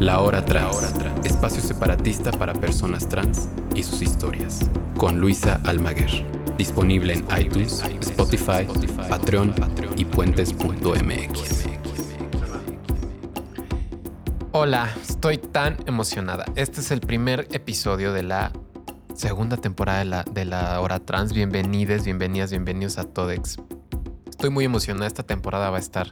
La Hora Trans, espacio separatista para personas trans y sus historias, con Luisa Almaguer. Disponible en iTunes, Spotify, Patreon y puentes.mx. Hola, estoy tan emocionada. Este es el primer episodio de la segunda temporada de la, de la Hora Trans. Bienvenides, bienvenidas, bienvenidos a Todex. Estoy muy emocionada. Esta temporada va a estar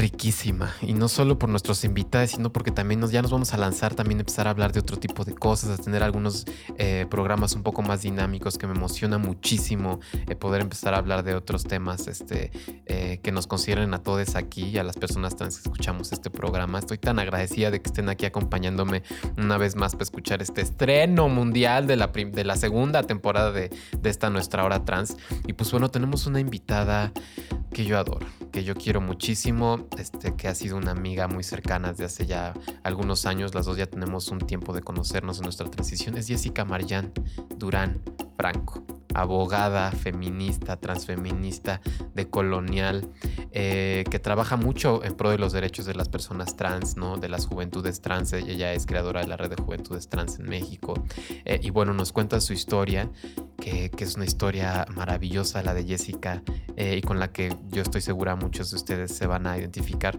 riquísima. Y no solo por nuestros invitados, sino porque también nos, ya nos vamos a lanzar, también empezar a hablar de otro tipo de cosas, a tener algunos eh, programas un poco más dinámicos que me emociona muchísimo eh, poder empezar a hablar de otros temas este, eh, que nos consideren a todos aquí y a las personas trans que escuchamos este programa. Estoy tan agradecida de que estén aquí acompañándome una vez más para escuchar este estreno mundial de la, de la segunda temporada de, de esta nuestra hora trans. Y pues bueno, tenemos una invitada que yo adoro, que yo quiero muchísimo, este, que ha sido una amiga muy cercana desde hace ya algunos años. Las dos ya tenemos un tiempo de conocernos en nuestra transición. Es Jessica Marjan Durán Franco abogada, feminista, transfeminista, decolonial, eh, que trabaja mucho en pro de los derechos de las personas trans, ¿no? de las juventudes trans. Ella es creadora de la red de juventudes trans en México. Eh, y bueno, nos cuenta su historia, que, es una historia maravillosa, la de Jessica, eh, y con la que yo estoy segura muchos de ustedes se van a identificar.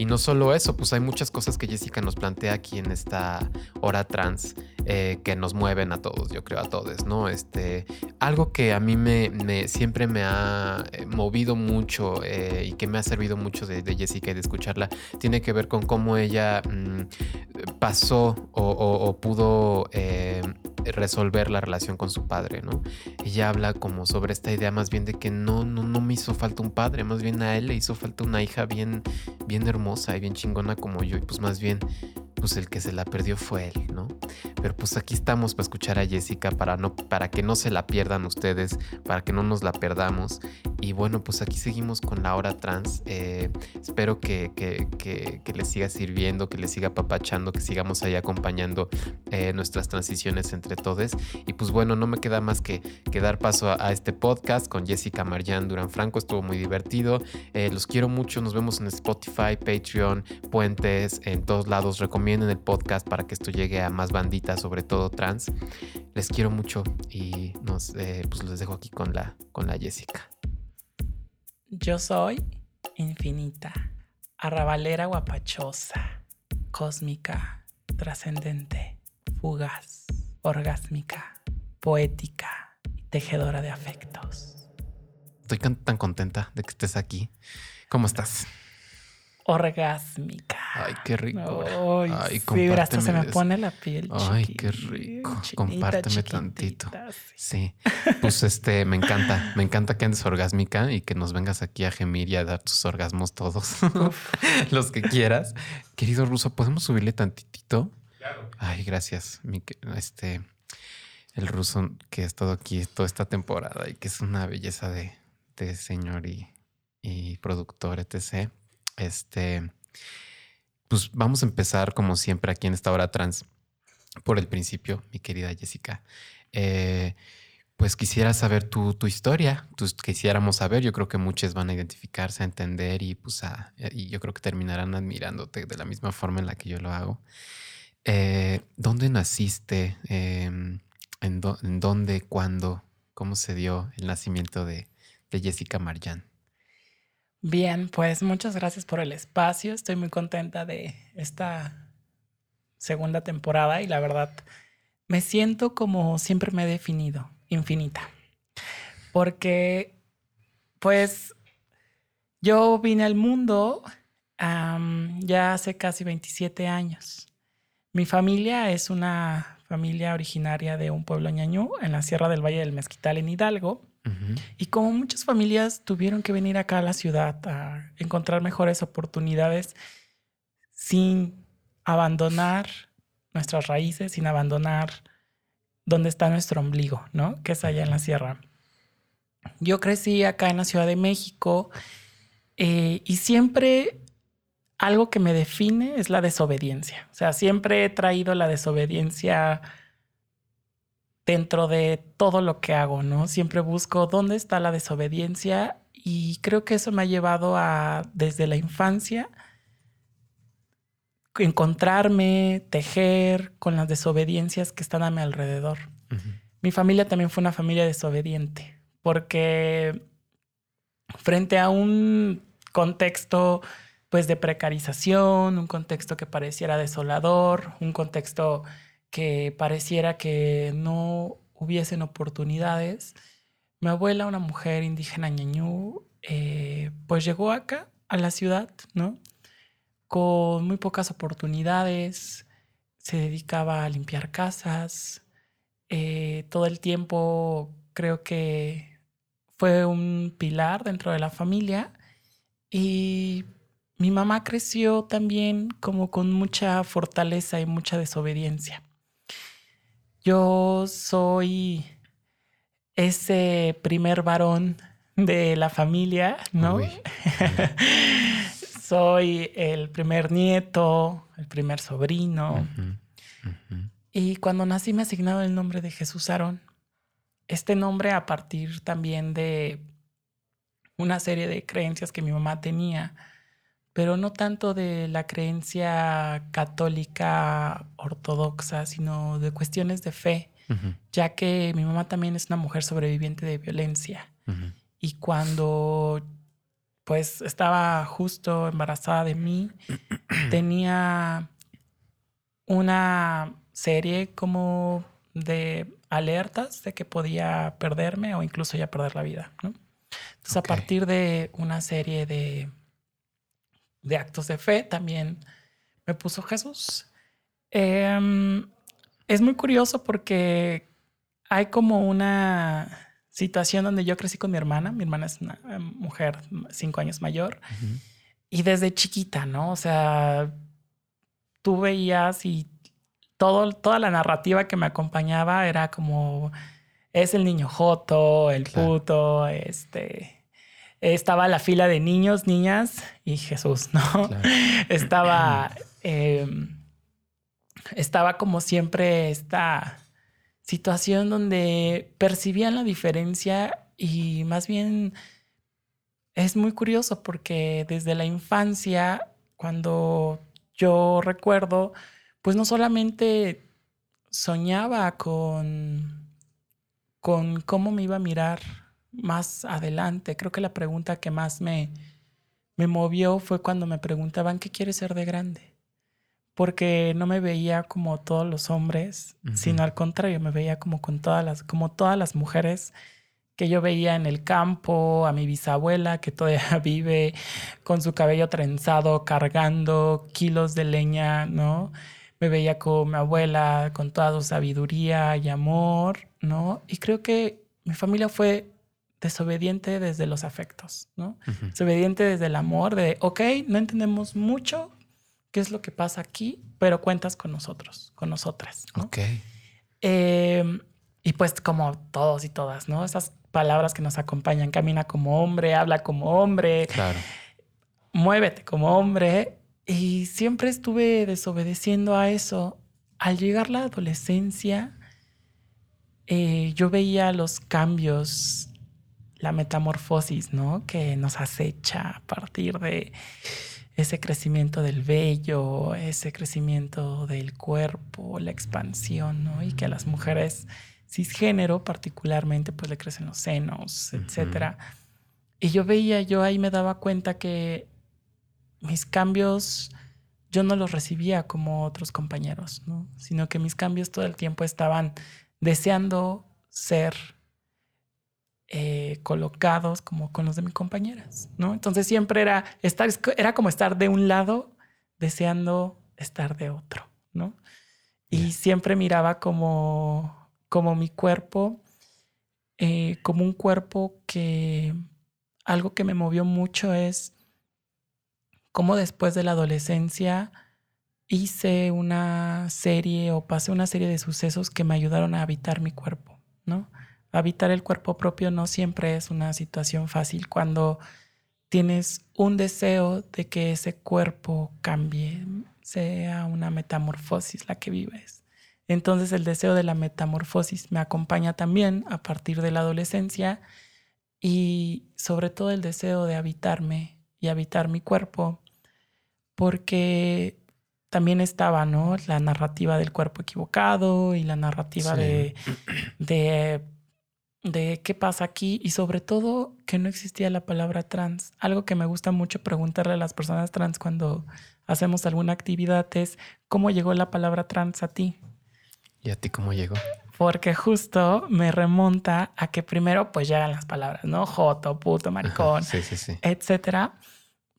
Y no solo eso, pues hay muchas cosas que Jessica nos plantea aquí en esta hora trans eh, que nos mueven a todos, yo creo a todos, ¿no? Este, algo que a mí me, siempre me ha eh, movido mucho eh, y que me ha servido mucho de, Jessica y de escucharla, tiene que ver con cómo ella mm, pasó o, pudo resolver la relación con su padre, ¿no? Ella habla como sobre esta idea más bien de que no, no, no me hizo falta un padre, más bien a él le hizo falta una hija bien, bien hermosa y bien chingona como yo, y pues más bien pues el que se la perdió fue él, ¿no? Pero pues aquí estamos para escuchar a Jessica, para, no, para que no se la pierdan ustedes, para que no nos la perdamos. Y bueno, pues aquí seguimos con la hora trans. Eh, espero que, que, que, les siga sirviendo, que les siga papachando, que sigamos ahí acompañando eh, nuestras transiciones entre todos. Y pues bueno, no me queda más que, que dar paso a, este podcast con Jessica Marjan Durán Franco. Estuvo muy divertido. Eh, los quiero mucho. Nos vemos en Spotify, Patreon, Puentes, en todos lados. Recomiendo en el podcast para que esto llegue a más banditas, sobre todo trans. Les quiero mucho y nos, pues les dejo aquí con la, con la Jessica. Yo soy infinita, arrabalera guapachosa, cósmica, trascendente, fugaz, orgásmica, poética y tejedora de afectos. Estoy tan contenta de que estés aquí. ¿Cómo estás? Orgásmica. Ay, qué rico. Ay, sí, hasta se me pone la piel. Ay, qué rico. compárteme tantito. Sí. Pues este, me encanta. Me encanta que andes orgásmica y que nos vengas aquí a gemir y a dar tus orgasmos todos. Los que quieras. Querido ruso, ¿podemos subirle tantitito? Claro. Ay, gracias. este, el ruso que ha estado aquí toda esta temporada y que es una belleza de, de señor y, y productor, etc. Este, pues vamos a empezar como siempre aquí en esta hora trans por el principio, mi querida Jessica. Eh, pues quisiera saber tu, historia, pues quisiéramos saber, yo creo que muchos van a identificarse, a entender y pues y yo creo que terminarán admirándote de la misma forma en la que yo lo hago. Eh, ¿Dónde naciste? Em, en, dónde? ¿Cuándo? ¿Cómo se dio el nacimiento de, de Jessica Marjan? Bien, pues muchas gracias por el espacio. Estoy muy contenta de esta segunda temporada y la verdad me siento como siempre me he definido, infinita. Porque pues yo vine al mundo ya hace casi 27 años. Mi familia es una familia originaria de un pueblo ñañú en la Sierra del Valle del Mezquital en Hidalgo. Y como muchas familias tuvieron que venir acá a la ciudad a encontrar mejores oportunidades sin abandonar nuestras raíces, sin abandonar dónde está nuestro ombligo, ¿no? Que es allá en la sierra. Yo crecí acá en la Ciudad de México eh, y siempre algo que me define es la desobediencia. O sea, siempre he traído la desobediencia dentro de todo lo que hago, ¿no? Siempre busco dónde está la desobediencia y creo que eso me ha llevado a, desde la infancia, encontrarme, tejer con las desobediencias que están a mi alrededor. Mi familia también fue una familia desobediente, porque frente a un contexto pues de precarización, un contexto que pareciera desolador, un contexto que pareciera que no hubiesen oportunidades. Mi abuela, una mujer indígena ñañú, eh, pues llegó acá, a la ciudad, ¿no? Con muy pocas oportunidades, se dedicaba a limpiar casas, eh, todo el tiempo creo que fue un pilar dentro de la familia y mi mamá creció también como con mucha fortaleza y mucha desobediencia. Yo soy ese primer varón de la familia, ¿no? soy el primer nieto, el primer sobrino. Y cuando nací me asignaron el nombre de Jesús Aarón. Este nombre a partir también de una serie de creencias que mi mamá tenía pero no tanto de la creencia católica ortodoxa, sino de cuestiones de fe, ya que mi mamá también es una mujer sobreviviente de violencia. Y cuando pues estaba justo embarazada de mí, tenía una serie como de alertas de que podía perderme o incluso ya perder la vida. Entonces, a partir de una serie de de actos de fe también me puso Jesús. Em, es muy curioso porque hay como una situación donde yo crecí con mi hermana. Mi hermana es una em, mujer cinco años mayor. Y desde chiquita, ¿no? O sea, tú veías y todo, toda la narrativa que me acompañaba era como, es el niño joto, el puto, este estaba la fila de niños, niñas y Jesús, ¿no? Estaba, em, estaba como siempre esta situación donde percibían la diferencia y más bien es muy curioso porque desde la infancia, cuando yo recuerdo, pues no solamente soñaba con, con cómo me iba a mirar más adelante. Creo que la pregunta que más me, me movió fue cuando me preguntaban, ¿qué quieres ser de grande? Porque no me veía como todos los hombres, sino al contrario, me veía como con todas las, como todas las mujeres que yo veía en el campo, a mi bisabuela que todavía vive con su cabello trenzado, cargando kilos de leña, ¿no? Me veía como mi abuela con toda su sabiduría y amor, ¿no? Y creo que mi familia fue desobediente desde los afectos, ¿no? Desobediente desde el amor, de, ok, no entendemos mucho qué es lo que pasa aquí, pero cuentas con nosotros, con nosotras, ¿no? Ok. Em, y pues como todos y todas, ¿no? Esas palabras que nos acompañan, camina como hombre, habla como hombre, claro. muévete como hombre. Y siempre estuve desobedeciendo a eso. Al llegar la adolescencia, eh, yo veía los cambios la metamorfosis, ¿no? Que nos acecha a partir de ese crecimiento del vello, ese crecimiento del cuerpo, la expansión, ¿no? Y que a las mujeres cisgénero particularmente pues le crecen los senos, etcétera. Y yo veía, yo ahí me daba cuenta que mis cambios yo no los recibía como otros compañeros, ¿no? Sino que mis cambios todo el tiempo estaban deseando ser eh, colocados como con los de mis compañeras, ¿no? Entonces siempre era estar, era como estar de un lado deseando estar de otro, ¿no? Y siempre miraba como, como mi cuerpo, eh, como un cuerpo que algo que me movió mucho es cómo después de la adolescencia hice una serie o pasé una serie de sucesos que me ayudaron a habitar mi cuerpo, ¿no? Habitar el cuerpo propio no siempre es una situación fácil cuando tienes un deseo de que ese cuerpo cambie, sea una metamorfosis la que vives. Entonces el deseo de la metamorfosis me acompaña también a partir de la adolescencia y sobre todo el deseo de habitarme y habitar mi cuerpo, porque también estaba, ¿no? La narrativa del cuerpo equivocado y la narrativa Sí. de, de, de qué pasa aquí y sobre todo que no existía la palabra trans. Algo que me gusta mucho preguntarle a las personas trans cuando hacemos alguna actividad es cómo llegó la palabra trans a ti. ¿Y a ti cómo llegó? Porque justo me remonta a que primero pues llegan las palabras, ¿no? Joto, puto, maricón, Sí, sí, sí. etcétera.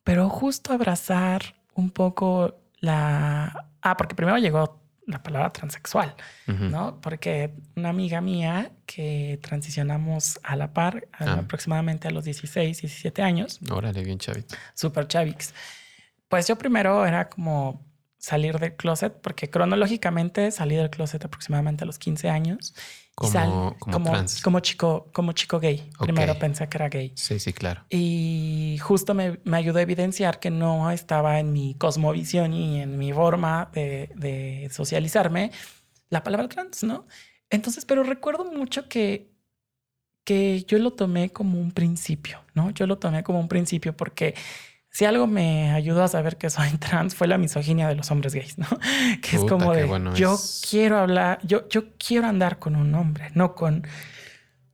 Pero justo abrazar un poco la... Ah, porque primero llegó la palabra transexual. ¿no? Porque una amiga mía que transicionamos a la par, a- Ah. aproximadamente a los 16, 17 años, Órale, bien chavito. super chavix. Pues yo primero era como salir del closet, porque cronológicamente salí del closet aproximadamente a los 15 años. y Como, sal- como, como, trans. como chico, como chico gay. Primero pensé que era gay. Sí, sí, claro. Y justo me, me ayudó a evidenciar que no estaba en mi cosmovisión y en mi forma de, de socializarme la palabra trans, ¿no? Entonces, pero recuerdo mucho que, que yo lo tomé como un principio, ¿no? Yo lo tomé como un principio porque si algo me ayudó a saber que soy trans fue la misoginia de los hombres gays, ¿no? Que es como de, bueno yo es. quiero hablar, yo, yo quiero andar con un hombre, no con...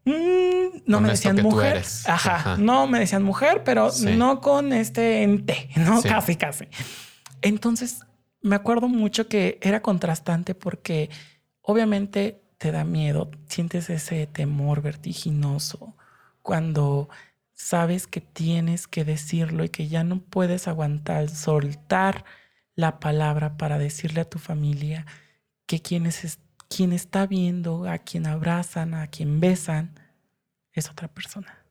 Mm, no Con me decían mujer. Ajá, Ajá. No me decían mujer, pero Sí. no con este ente, ¿no? Sí. Casi, casi. Entonces, me acuerdo mucho que era contrastante porque obviamente te da miedo, sientes ese temor vertiginoso cuando sabes que tienes que decirlo y que ya no puedes aguantar, soltar la palabra para decirle a tu familia que quien, es, quien está viendo, a quien abrazan, a quien besan, es otra persona.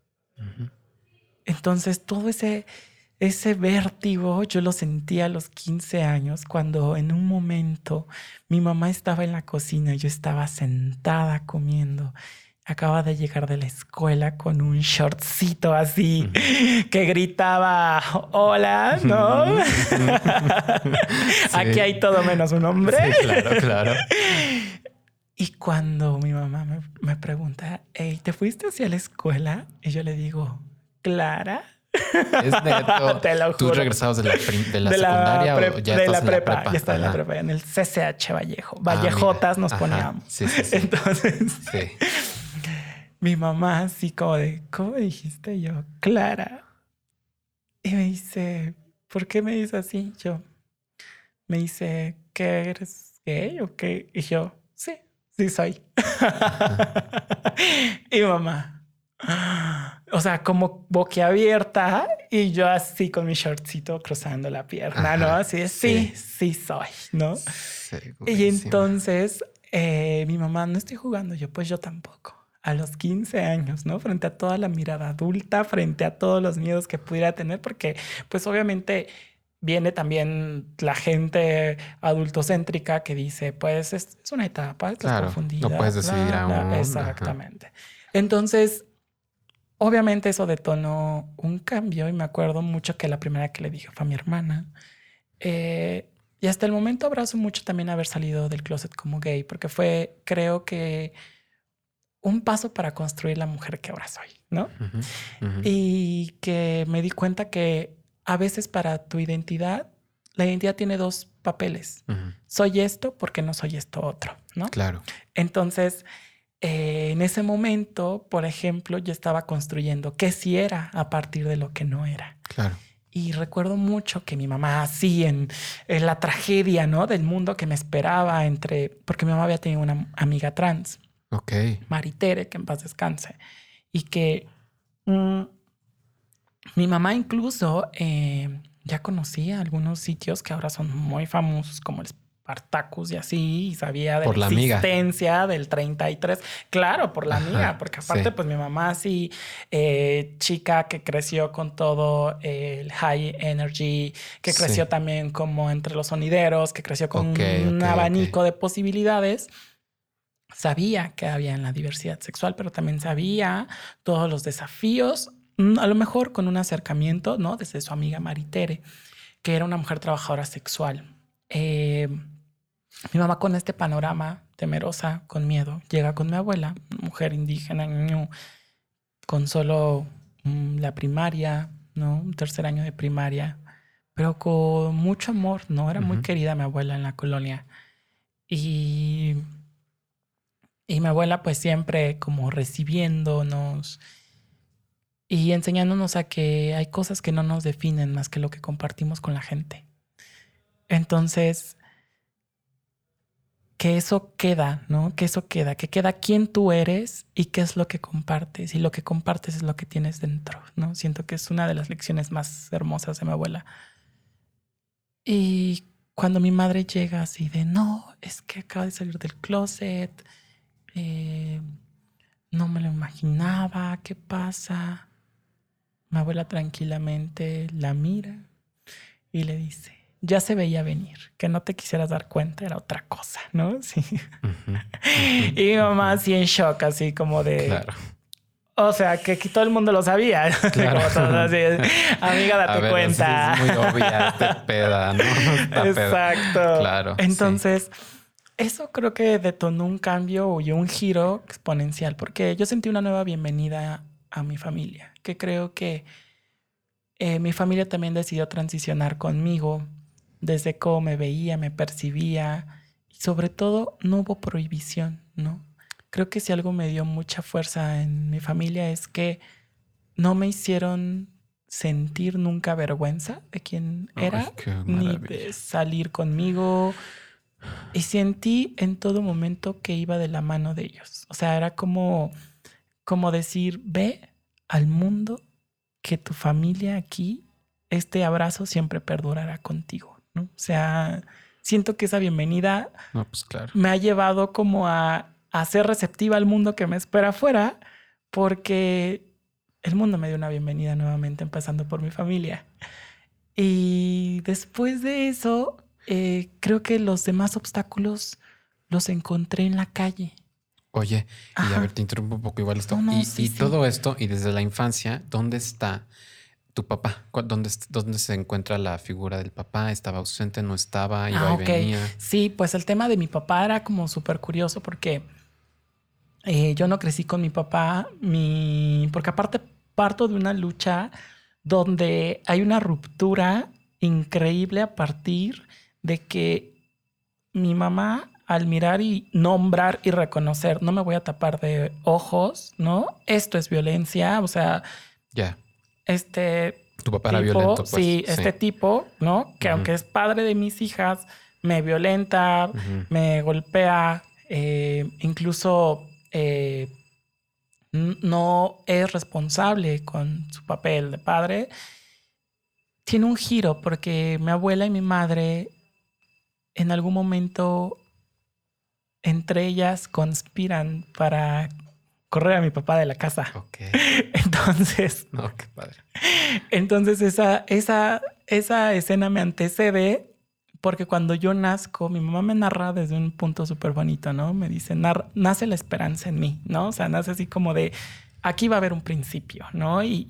Entonces todo ese, ese vértigo yo lo sentí a los 15 años cuando en un momento mi mamá estaba en la cocina, yo estaba sentada comiendo. Acaba de llegar de la escuela con un shortcito así que gritaba, hola, ¿no? Aquí hay todo menos un hombre. Sí, claro, claro. Y cuando mi mamá me, me pregunta, hey, ¿te fuiste hacia la escuela? Y yo le digo, Clara. Es neto. Te lo ¿Tú regresabas de la, prim- de la de secundaria la, o ya de estás la en prepa, la prepa? ya está en la prepa, en el CCH Vallejo. Ah, Vallejotas nos Ajá. poníamos. Sí, sí, sí. Entonces, Sí. Mi mamá así como de, ¿cómo dijiste yo? Clara. Y me dice, ¿por qué me dice así? Yo, me dice, ¿que eres gay o qué? Y yo, sí, sí soy. y mamá, o sea, como boquiabierta y yo así con mi shortcito cruzando la pierna, ¿no? Así de, sí, sí. sí soy, ¿no? Y entonces eh, mi mamá, no estoy jugando, yo pues yo tampoco. A los 15 años, ¿no? Frente a toda la mirada adulta, frente a todos los miedos que pudiera tener, porque pues obviamente viene también la gente adultocéntrica que dice, pues es, es una etapa, estás Claro, confundida. no puedes decidir aún, ajá. Exactamente. Entonces, obviamente eso detonó un cambio y me acuerdo mucho que la primera que le dije fue a mi hermana. Eh, y hasta el momento abrazo mucho también haber salido del closet como gay, porque fue, creo que, un paso para construir la mujer que ahora soy, ¿no? Y que me di cuenta que a veces para tu identidad, la identidad tiene dos papeles. Soy esto porque no soy esto otro, ¿no? Claro. Entonces, eh, en ese momento, por ejemplo, yo estaba construyendo qué sí era a partir de lo que no era. Claro. Y recuerdo mucho que mi mamá, así en, en la tragedia, ¿no? Del mundo que me esperaba entre, porque mi mamá había tenido una amiga trans, Ok. Maritere, que en paz descanse, y que mm, mi mamá incluso eh, ya conocía algunos sitios que ahora son muy famosos, como el Spartacus y así, y sabía de Por la existencia del 33. Claro, por la Ajá, amiga, porque aparte, sí. pues mi mamá sí, eh, chica que creció con todo el high energy, que Sí. creció también como entre los sonideros, que creció con un abanico de posibilidades sabía que había en la diversidad sexual, pero también sabía todos los desafíos, mm, a lo mejor con un acercamiento, ¿no? Desde su amiga Maritere, que era una mujer trabajadora sexual. Eh, mi mamá con este panorama temerosa, con miedo, llega con mi abuela, mujer indígena, con solo mm, la primaria, ¿no? Un tercer año de primaria, pero con mucho amor, ¿no? Era muy querida mi abuela en la colonia. Y, y mi abuela pues siempre como recibiéndonos y enseñándonos a que hay cosas que no nos definen más que lo que compartimos con la gente. Entonces, que eso queda, ¿no? Que eso queda, que queda quién tú eres y qué es lo que compartes. Y lo que compartes es lo que tienes dentro, ¿no? Siento que es una de las lecciones más hermosas de mi abuela. Y cuando mi madre llega así de, no, es que acaba de salir del closet, eh, no me lo imaginaba, ¿qué pasa? Mi abuela tranquilamente la mira y le dice, ya se veía venir, que no te quisieras dar cuenta era otra cosa, ¿no? Sí. Y mi mamá así en shock, así como de... Claro. O sea, que todo el mundo lo sabía. Claro. Amiga, date cuenta. es muy obvia, peda, ¿no? Exacto. Claro. Entonces, eso creo que detonó un cambio y un giro exponencial, porque yo sentí una nueva bienvenida a mi familia, que creo que eh, mi familia también decidió transicionar conmigo desde cómo me veía, me percibía y sobre todo no hubo prohibición, ¿no? Creo que si algo me dio mucha fuerza en mi familia es que no me hicieron sentir nunca vergüenza de quién era, ni de salir conmigo. Y sentí en todo momento que iba de la mano de ellos. O sea, era como, como decir, ve al mundo que tu familia aquí, este abrazo siempre perdurará contigo. ¿no? O sea, siento que esa bienvenida pues me ha llevado como a a ser receptiva al mundo que me espera afuera, porque el mundo me dio una bienvenida nuevamente, empezando por mi familia. Y después de eso, eh, creo que los demás obstáculos los encontré en la calle. Oye, y a ver, te interrumpo un poco igual esto. y, todo esto, y desde la infancia, ¿dónde está tu papá? ¿Dónde, ¿Dónde se encuentra la figura del papá? ¿Estaba ausente? ¿No estaba? ¿Iba ah, y venía? Sí, pues el tema de mi papá era como súper curioso porque eh, yo no crecí con mi papá, mi, porque aparte parto de una lucha donde hay una ruptura increíble a partir de que mi mamá al mirar y nombrar y reconocer, no me voy a tapar de ojos, ¿no? Esto es violencia, o sea, ya. Este tu papá era violento, pues. sí, este tipo, ¿no? Que aunque es padre de mis hijas, me violenta, me golpea, eh, incluso eh, no es responsable con su papel de padre, tiene un giro porque mi abuela y mi madre en algún momento entre ellas conspiran para correr a mi papá de la casa. Entonces, no, qué padre. Entonces esa, esa, esa escena me antecede porque cuando yo nazco, mi mamá me narra desde un punto súper bonito, ¿no? Me dice, nace la esperanza en mí, ¿no? O sea, nace así como de, aquí va a haber un principio, ¿no? Y,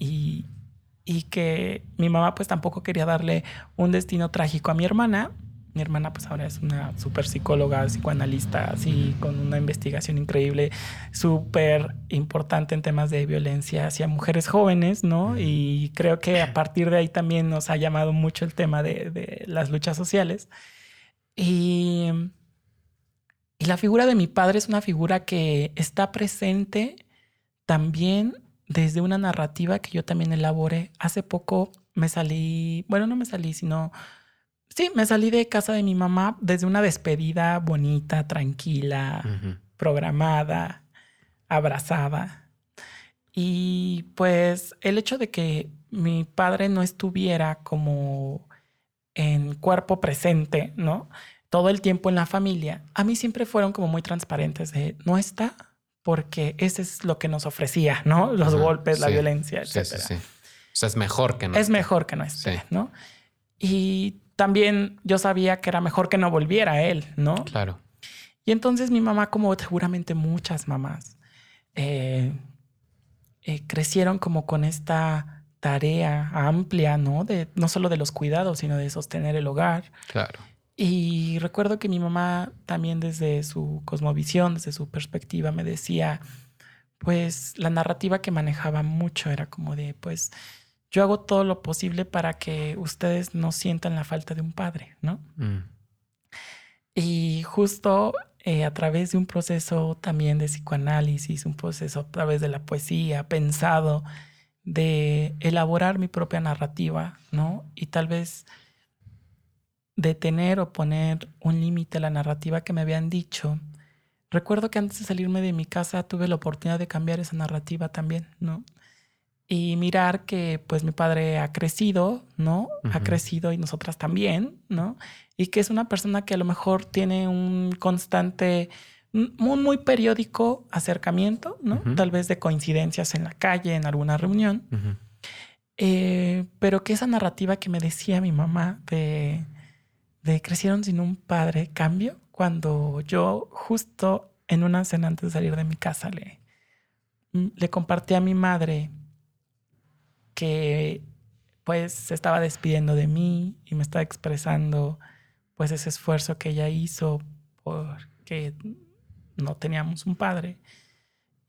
y, que mi mamá pues tampoco quería darle un destino trágico a mi hermana. Mi hermana pues ahora es una súper psicóloga, psicoanalista, así con una investigación increíble, súper importante en temas de violencia hacia mujeres jóvenes, ¿no? Y creo que a partir de ahí también nos ha llamado mucho el tema de, las luchas sociales. Y, y la figura de mi padre es una figura que está presente también desde una narrativa que yo también elaboré. Hace poco me salí, bueno, no me salí, sino Sí, me salí de casa de mi mamá desde una despedida bonita, tranquila, programada, abrazada. Y pues el hecho de que mi padre no estuviera como en cuerpo presente, ¿no? Todo el tiempo en la familia, a mí siempre fueron como muy transparentes de no está porque ese es lo que nos ofrecía, ¿no? Los golpes, la violencia, etc. Sí, sí, O sea, es mejor que no. Es mejor que no esté, ¿no? Y también yo sabía que era mejor que no volviera él, ¿no? Claro. Y entonces mi mamá, como seguramente muchas mamás, eh, eh, crecieron como con esta tarea amplia, ¿no? De, no solo de los cuidados, sino de sostener el hogar. Claro. Y recuerdo que mi mamá también desde su cosmovisión, desde su perspectiva, me decía, pues la narrativa que manejaba mucho era como de, pues, yo hago todo lo posible para que ustedes no sientan la falta de un padre, ¿no? Mm. Y justo eh, a través de un proceso también de psicoanálisis, un proceso a través de la poesía, pensado de elaborar mi propia narrativa, ¿no? Y tal vez detener o poner un límite a la narrativa que me habían dicho. Recuerdo que antes de salirme de mi casa tuve la oportunidad de cambiar esa narrativa también, ¿no? Y mirar que pues mi padre ha crecido, ¿no? Ha crecido y nosotras también, ¿no? Y que es una persona que a lo mejor tiene un constante, un muy, muy periódico acercamiento, ¿no? Tal vez de coincidencias en la calle, en alguna reunión. Eh, pero que esa narrativa que me decía mi mamá de, de crecieron sin un padre cambio cuando yo justo en una cena antes de salir de mi casa le, le compartí a mi madre que pues se estaba despidiendo de mí y me estaba expresando pues ese esfuerzo que ella hizo porque no teníamos un padre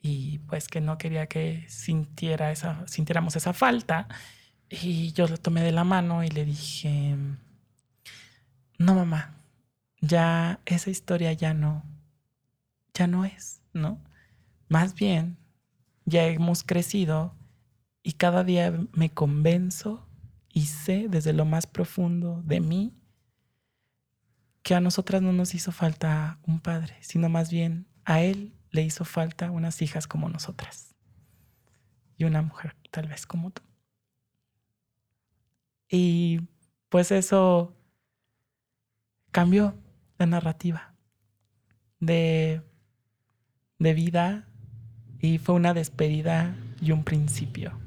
y pues que no quería que sintiera esa, sintiéramos esa falta. Y yo le tomé de la mano y le dije, no mamá, ya esa historia ya no, ya no es, ¿no? Más bien, ya hemos crecido y cada día me convenzo y sé desde lo más profundo de mí que a nosotras no nos hizo falta un padre, sino más bien a él le hizo falta unas hijas como nosotras y una mujer tal vez como tú. Y pues eso cambió la narrativa de, de vida y fue una despedida y un principio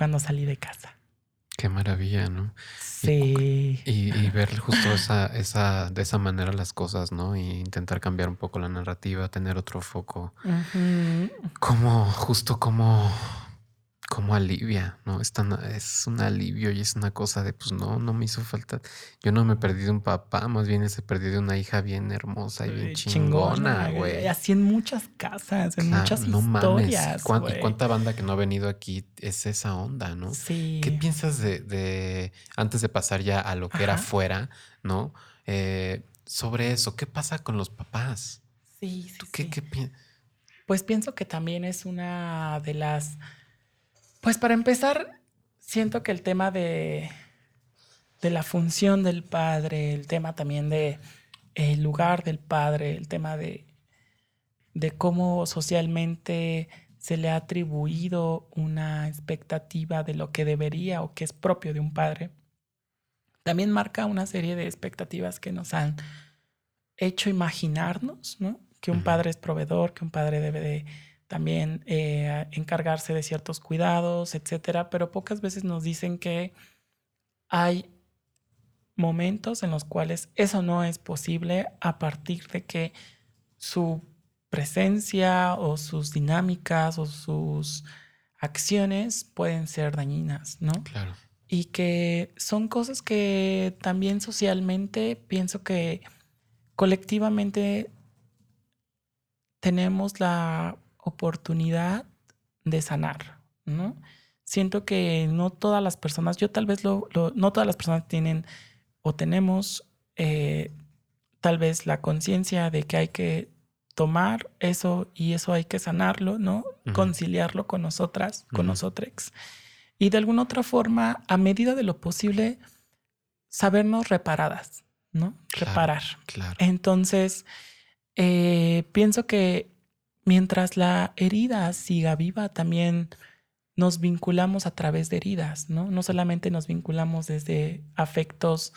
cuando salí de casa. Qué maravilla, ¿no? Sí. Y, y ver justo esa, esa, de esa manera las cosas, ¿no? Y intentar cambiar un poco la narrativa, tener otro foco. Como, justo como, como alivia, ¿no? Es, tan- es un alivio y es una cosa de, pues no, no me hizo falta. Yo no me perdí de un papá, más bien se perdí de una hija bien hermosa y bien chingona, güey. Así en muchas casas, en Claro, muchas no historias. mames. ¿Cuán- y cuánta banda que no ha venido aquí es esa onda, ¿no? Sí. ¿Qué piensas de, de- antes de pasar ya a lo que era Ajá. fuera, ¿no? Eh, sobre eso, ¿qué pasa con los papás? Sí, sí, ¿Tú qué, sí. qué pi- Pues pienso que también es una de las. Pues para empezar, siento que el tema de, de la función del padre, el tema también de el lugar del padre, el tema de, de cómo socialmente se le ha atribuido una expectativa de lo que debería o que es propio de un padre, también marca una serie de expectativas que nos han hecho imaginarnos, ¿no? Que un padre es proveedor, que un padre debe de también eh, encargarse de ciertos cuidados, etcétera, pero pocas veces nos dicen que hay momentos en los cuales eso no es posible a partir de que su presencia o sus dinámicas o sus acciones pueden ser dañinas, ¿no? Claro. y que son cosas que también socialmente pienso que colectivamente tenemos la oportunidad de sanar, ¿no? Siento que no todas las personas, yo tal vez lo, lo- no todas las personas tienen o tenemos eh, tal vez la conciencia de que hay que tomar eso y eso hay que sanarlo, ¿no? Conciliarlo con nosotras, con nosotrex. Y de alguna otra forma, a medida de lo posible, sabernos reparadas, ¿no? Claro. Reparar. Claro. Entonces, eh, pienso que mientras la herida siga viva, también nos vinculamos a través de heridas, ¿no? No solamente nos vinculamos desde afectos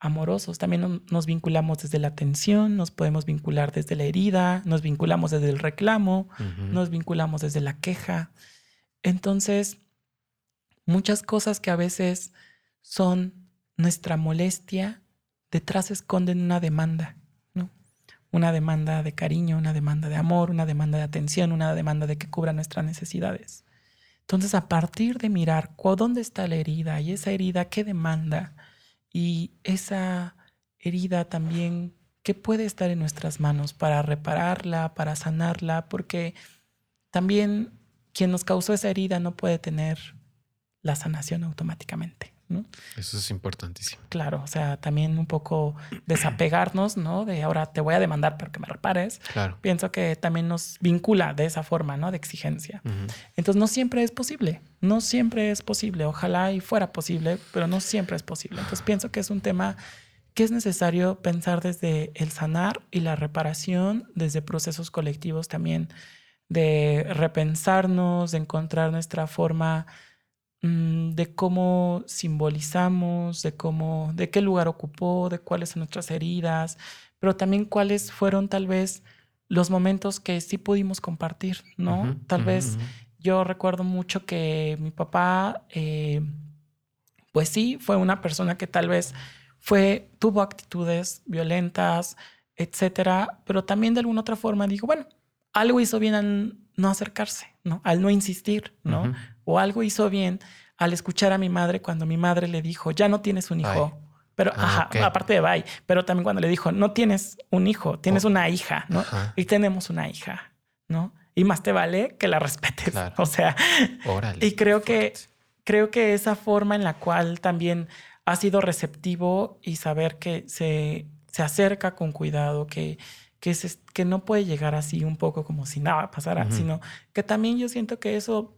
amorosos, también no- nos vinculamos desde la tensión, nos podemos vincular desde la herida, nos vinculamos desde el reclamo, nos vinculamos desde la queja. Entonces, muchas cosas que a veces son nuestra molestia, detrás esconden una demanda. Una demanda de cariño, una demanda de amor, una demanda de atención, una demanda de que cubra nuestras necesidades. Entonces, a partir de mirar dónde está la herida y esa herida qué demanda y esa herida también qué puede estar en nuestras manos para repararla, para sanarla, porque también quien nos causó esa herida no puede tener la sanación automáticamente. ¿No? Eso es importantísimo. Claro, o sea, también un poco desapegarnos, ¿no? De ahora te voy a demandar para que me repares. Claro. Pienso que también nos vincula de esa forma, ¿no? De exigencia. Entonces, no siempre es posible, no siempre es posible. Ojalá y fuera posible, pero no siempre es posible. Entonces, pienso que es un tema que es necesario pensar desde el sanar y la reparación, desde procesos colectivos también, de repensarnos, de encontrar nuestra forma de cómo simbolizamos, de cómo, de qué lugar ocupó, de cuáles son nuestras heridas, pero también cuáles fueron tal vez los momentos que sí pudimos compartir, ¿no? tal vez yo recuerdo mucho que mi papá, eh, pues sí, fue una persona que tal vez fue, tuvo actitudes violentas, etcétera, pero también de alguna otra forma dijo, bueno, algo hizo bien al no acercarse, ¿no? Al no insistir, ¿no? O algo hizo bien al escuchar a mi madre cuando mi madre le dijo, ya no tienes un hijo. Pero, ah, ajá, aparte de bye, pero también cuando le dijo, no tienes un hijo, tienes oh. una hija, ¿no? Y tenemos una hija, ¿no? Y más te vale que la respetes. O sea, y creo que, creo que esa forma en la cual también ha sido receptivo y saber que se, se acerca con cuidado, que, que, que no puede llegar así un poco como si nada pasara, sino que también yo siento que eso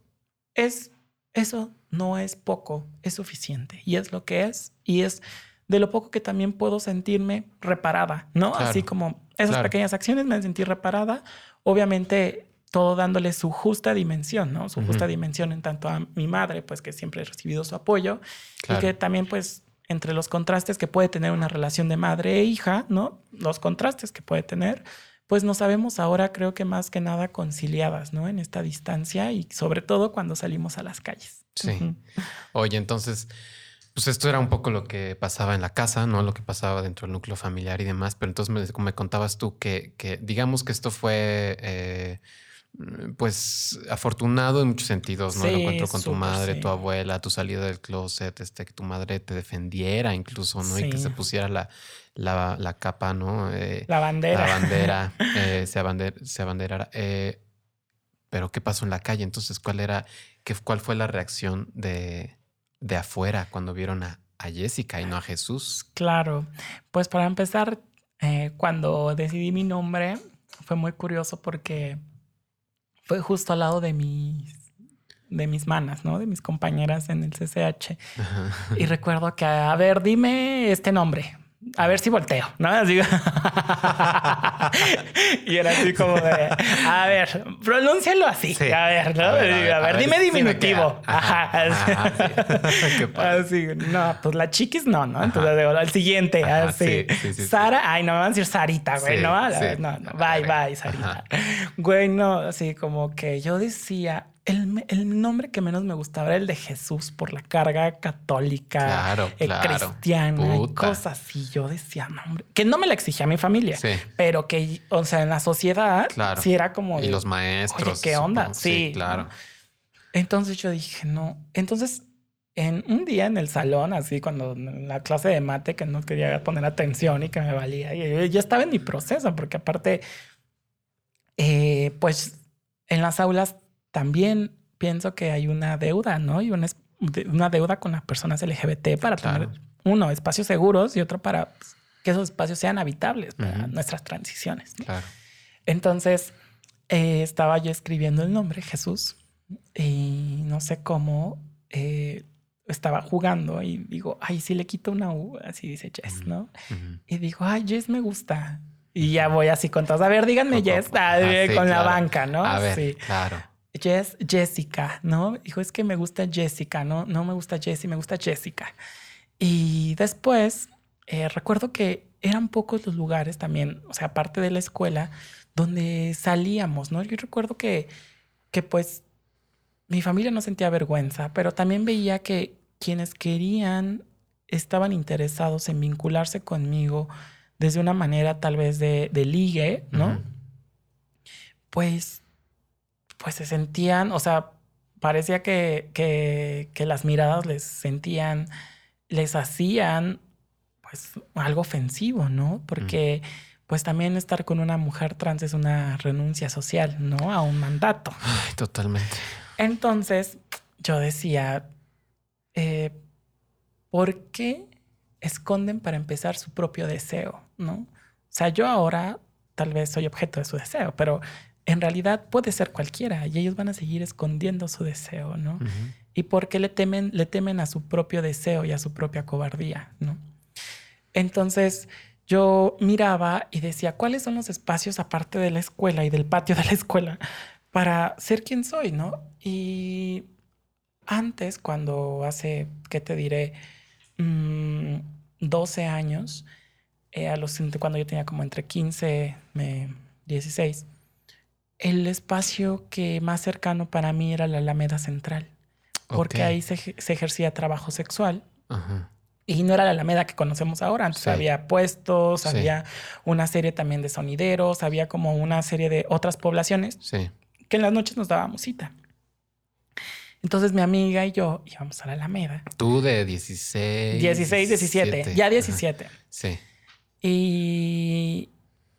es, eso no es poco, es suficiente y es lo que es y es de lo poco que también puedo sentirme reparada, ¿no? Así como esas pequeñas acciones me sentí reparada, obviamente todo dándole su justa dimensión, ¿no? Su justa dimensión en tanto a mi madre, pues que siempre he recibido su apoyo y que también pues entre los contrastes que puede tener una relación de madre e hija, ¿no? Los contrastes que puede tener, pues no sabemos ahora creo que más que nada conciliadas, ¿no? En esta distancia y sobre todo cuando salimos a las calles. Sí. Oye, entonces, pues esto era un poco lo que pasaba en la casa, ¿no? Lo que pasaba dentro del núcleo familiar y demás, pero entonces me, me contabas tú que, que, digamos que esto fue... Eh, pues afortunado en muchos sentidos, ¿no? El encuentro con tu madre, tu abuela, tu salida del closet, este, que tu madre te defendiera incluso, ¿no? Y que se pusiera la, la, la capa, ¿no? Eh, la bandera. La bandera, eh, se, abanderara. Eh, pero ¿qué pasó en la calle? Entonces, ¿cuál era, qué, cuál fue la reacción de, de afuera cuando vieron a, a, Jessica y no a Jesús? Claro, pues para empezar, cuando decidí mi nombre, fue muy curioso porque fue justo al lado de mis de mis manas, ¿no? De mis compañeras en el CCH. Y recuerdo que, a ver, dime este nombre a ver si volteo, ¿no? Así, y era así como de, a ver, pronúncialo así. A ver, ¿no? A ver, dime diminutivo. Ajá. así. no, pues la chiquis no, ¿no? Entonces digo, el siguiente, así. Sara, ay, no me van a decir Sarita, güey, ¿no? No, no, bye, bye, Sarita. Güey, no, así como que yo decía, el, nombre que menos me gustaba era el de Jesús por la carga católica, eh, cristiana y cosas así. Yo decía, nombre que no me la exigía mi familia, pero que, o sea, en la sociedad sí era como. Y los maestros. ¿qué onda? Sí, claro. Entonces yo dije, no. Entonces, en un día en el salón, así, cuando en la clase de mate, que no quería poner atención y que me valía, y yo estaba en mi proceso, porque aparte, eh, pues en las aulas también pienso que hay una deuda, ¿no? Y una, una deuda con las personas LGBT para tener, uno, espacios seguros y otro para que esos espacios sean habitables para nuestras transiciones. Claro. Entonces, eh, estaba yo escribiendo el nombre Jesús y no sé cómo eh, estaba jugando y digo, ay, si le quito una U, así dice Jess, ¿no? Y digo, ay, Jess me gusta. Y ya voy así con todos. A ver, díganme Jess, ah, con la banca, ¿no? A ver, sí. claro. Jess, Jessica, ¿no? Dijo, es que me gusta Jessica, ¿no? No me gusta Jessie, me gusta Jessica. Y después, eh, recuerdo que eran pocos los lugares también, o sea, aparte de la escuela, donde salíamos, ¿no? Yo recuerdo que, que pues mi familia no sentía vergüenza, pero también veía que quienes querían estaban interesados en vincularse conmigo desde una manera tal vez de, de ligue, ¿no? Pues pues se sentían, o sea, parecía que, que, las miradas les sentían, les hacían pues algo ofensivo, ¿no? Porque pues también estar con una mujer trans es una renuncia social, ¿no? A un mandato. Ay, totalmente. Entonces yo decía, eh, ¿por qué esconden para empezar su propio deseo? ¿no? O sea, yo ahora tal vez soy objeto de su deseo, pero en realidad puede ser cualquiera y ellos van a seguir escondiendo su deseo, ¿no? ¿Y por qué le temen, le temen a su propio deseo y a su propia cobardía, ¿no? Entonces yo miraba y decía, ¿cuáles son los espacios aparte de la escuela y del patio de la escuela para ser quien soy, ¿no? Y antes, cuando hace, ¿qué te diré? 12 mm, años, eh, a los, cuando yo tenía como entre 15 y 16, el espacio que más cercano para mí era la Alameda Central, porque ahí se, ejercía trabajo sexual. Y no era la Alameda que conocemos ahora. Antes había puestos, había una serie también de sonideros, había como una serie de otras poblaciones que en las noches nos dábamos cita. Entonces mi amiga y yo íbamos a la Alameda. Tú de 16. 16, 17. Ya 17. Sí. Y,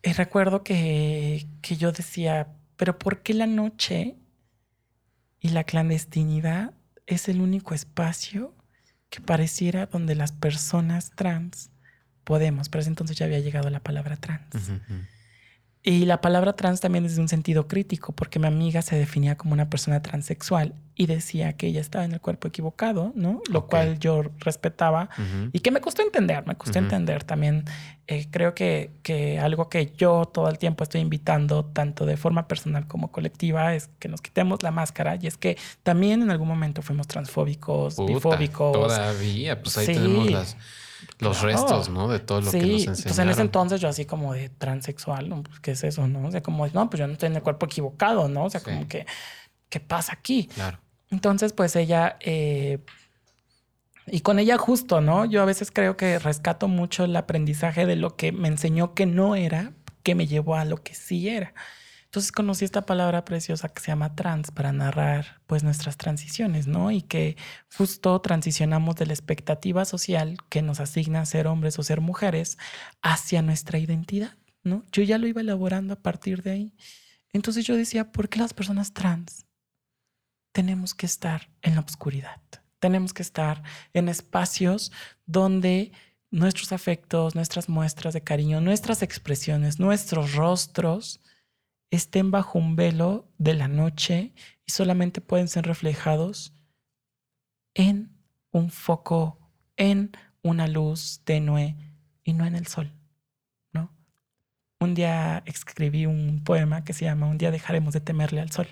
recuerdo que, que yo decía, pero ¿por qué la noche y la clandestinidad es el único espacio que pareciera donde las personas trans podemos? Pero entonces ya había llegado la palabra trans. Y la palabra trans también es de un sentido crítico, porque mi amiga se definía como una persona transexual y decía que ella estaba en el cuerpo equivocado, ¿no? Lo cual yo respetaba y que me costó entender, me costó entender también. Eh, creo que, que, algo que yo todo el tiempo estoy invitando, tanto de forma personal como colectiva, es que nos quitemos la máscara y es que también en algún momento fuimos transfóbicos, bifóbicos. Todavía, pues ahí tenemos las los restos, ¿no? De todo lo que nos enseñaron. Sí, pues en ese entonces yo así como de transexual, ¿no? Pues, ¿qué es eso, no? O sea, como, no, pues yo no estoy en el cuerpo equivocado, ¿no? O sea, como que, ¿qué pasa aquí? Claro. Entonces, pues ella, eh, y con ella justo, ¿no? Yo a veces creo que rescato mucho el aprendizaje de lo que me enseñó que no era, que me llevó a lo que sí era. Entonces conocí esta palabra preciosa que se llama trans para narrar pues nuestras transiciones, ¿no? Y que justo transicionamos de la expectativa social que nos asigna ser hombres o ser mujeres hacia nuestra identidad, ¿no? Yo ya lo iba elaborando a partir de ahí. Entonces yo decía, ¿por qué las personas trans tenemos que estar en la oscuridad? Tenemos que estar en espacios donde nuestros afectos, nuestras muestras de cariño, nuestras expresiones, nuestros rostros estén bajo un velo de la noche y solamente pueden ser reflejados en un foco, en una luz tenue y no en el sol, ¿no? Un día escribí un poema que se llama Un día dejaremos de temerle al sol.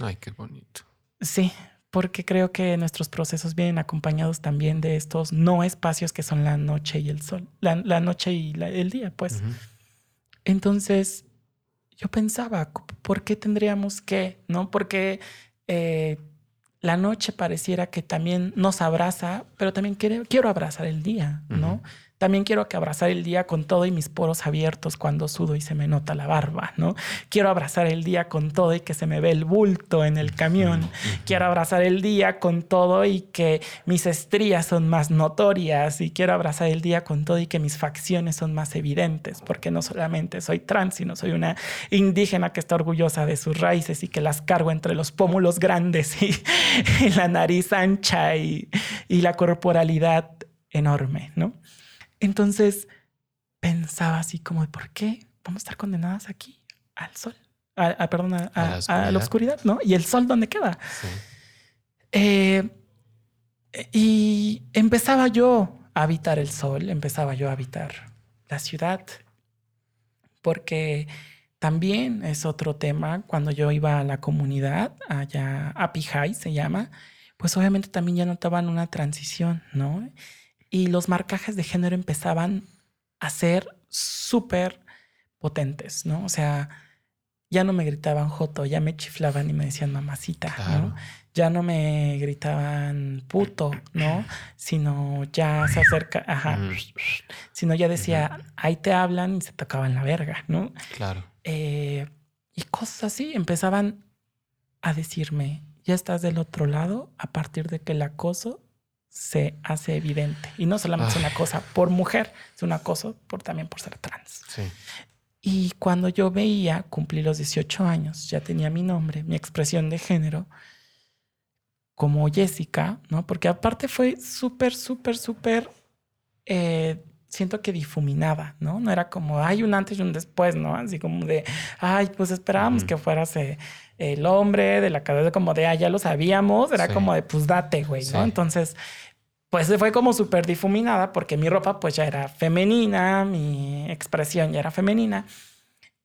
Ay, qué bonito. Sí, porque creo que nuestros procesos vienen acompañados también de estos no espacios que son la noche y el sol, la, noche y el día, pues. Entonces, yo pensaba, ¿por qué tendríamos que, no? Porque eh, la noche pareciera que también nos abraza, pero también quiero, quiero abrazar el día, ¿no? También quiero que abrazar el día con todo y mis poros abiertos cuando sudo y se me nota la barba, ¿no? Quiero abrazar el día con todo y que se me ve el bulto en el camión. Quiero abrazar el día con todo y que mis estrías son más notorias. Y quiero abrazar el día con todo y que mis facciones son más evidentes, porque no solamente soy trans, sino soy una indígena que está orgullosa de sus raíces y que las cargo entre los pómulos grandes y, la nariz ancha y, y la corporalidad enorme, ¿no? Entonces pensaba así como de por qué vamos a estar condenadas aquí al sol, a, perdón, a, la oscuridad, ¿no? Y el sol dónde queda. Eh, y empezaba yo a habitar el sol, empezaba yo a habitar la ciudad, porque también es otro tema cuando yo iba a la comunidad, allá a Pijay se llama, pues obviamente también ya notaban una transición, ¿no? Y los marcajes de género empezaban a ser súper potentes, ¿no? O sea, ya no me gritaban joto, ya me chiflaban y me decían mamacita, ¿no? Ya no me gritaban puto, ¿no? Sino ya se acerca, ajá, sino ya decía, ahí te hablan y se tocaban la verga, ¿no? Claro. Eh, y cosas así empezaban a decirme, ya estás del otro lado a partir de que el acoso se hace evidente. Y no solamente es una cosa por mujer, es una cosa por, también por ser trans. Y cuando yo veía, cumplí los 18 años, ya tenía mi nombre, mi expresión de género, como Jessica, ¿no? Porque aparte fue súper, súper, súper, eh, siento que difuminada, ¿no? No era como, hay un antes y un después, ¿no? Así como de, ay, pues esperábamos que fueras eh, el hombre de la cabeza, como de, ah, ya lo sabíamos, era como de, pues date, güey, ¿no? Entonces, pues fue como súper difuminada porque mi ropa pues ya era femenina, mi expresión ya era femenina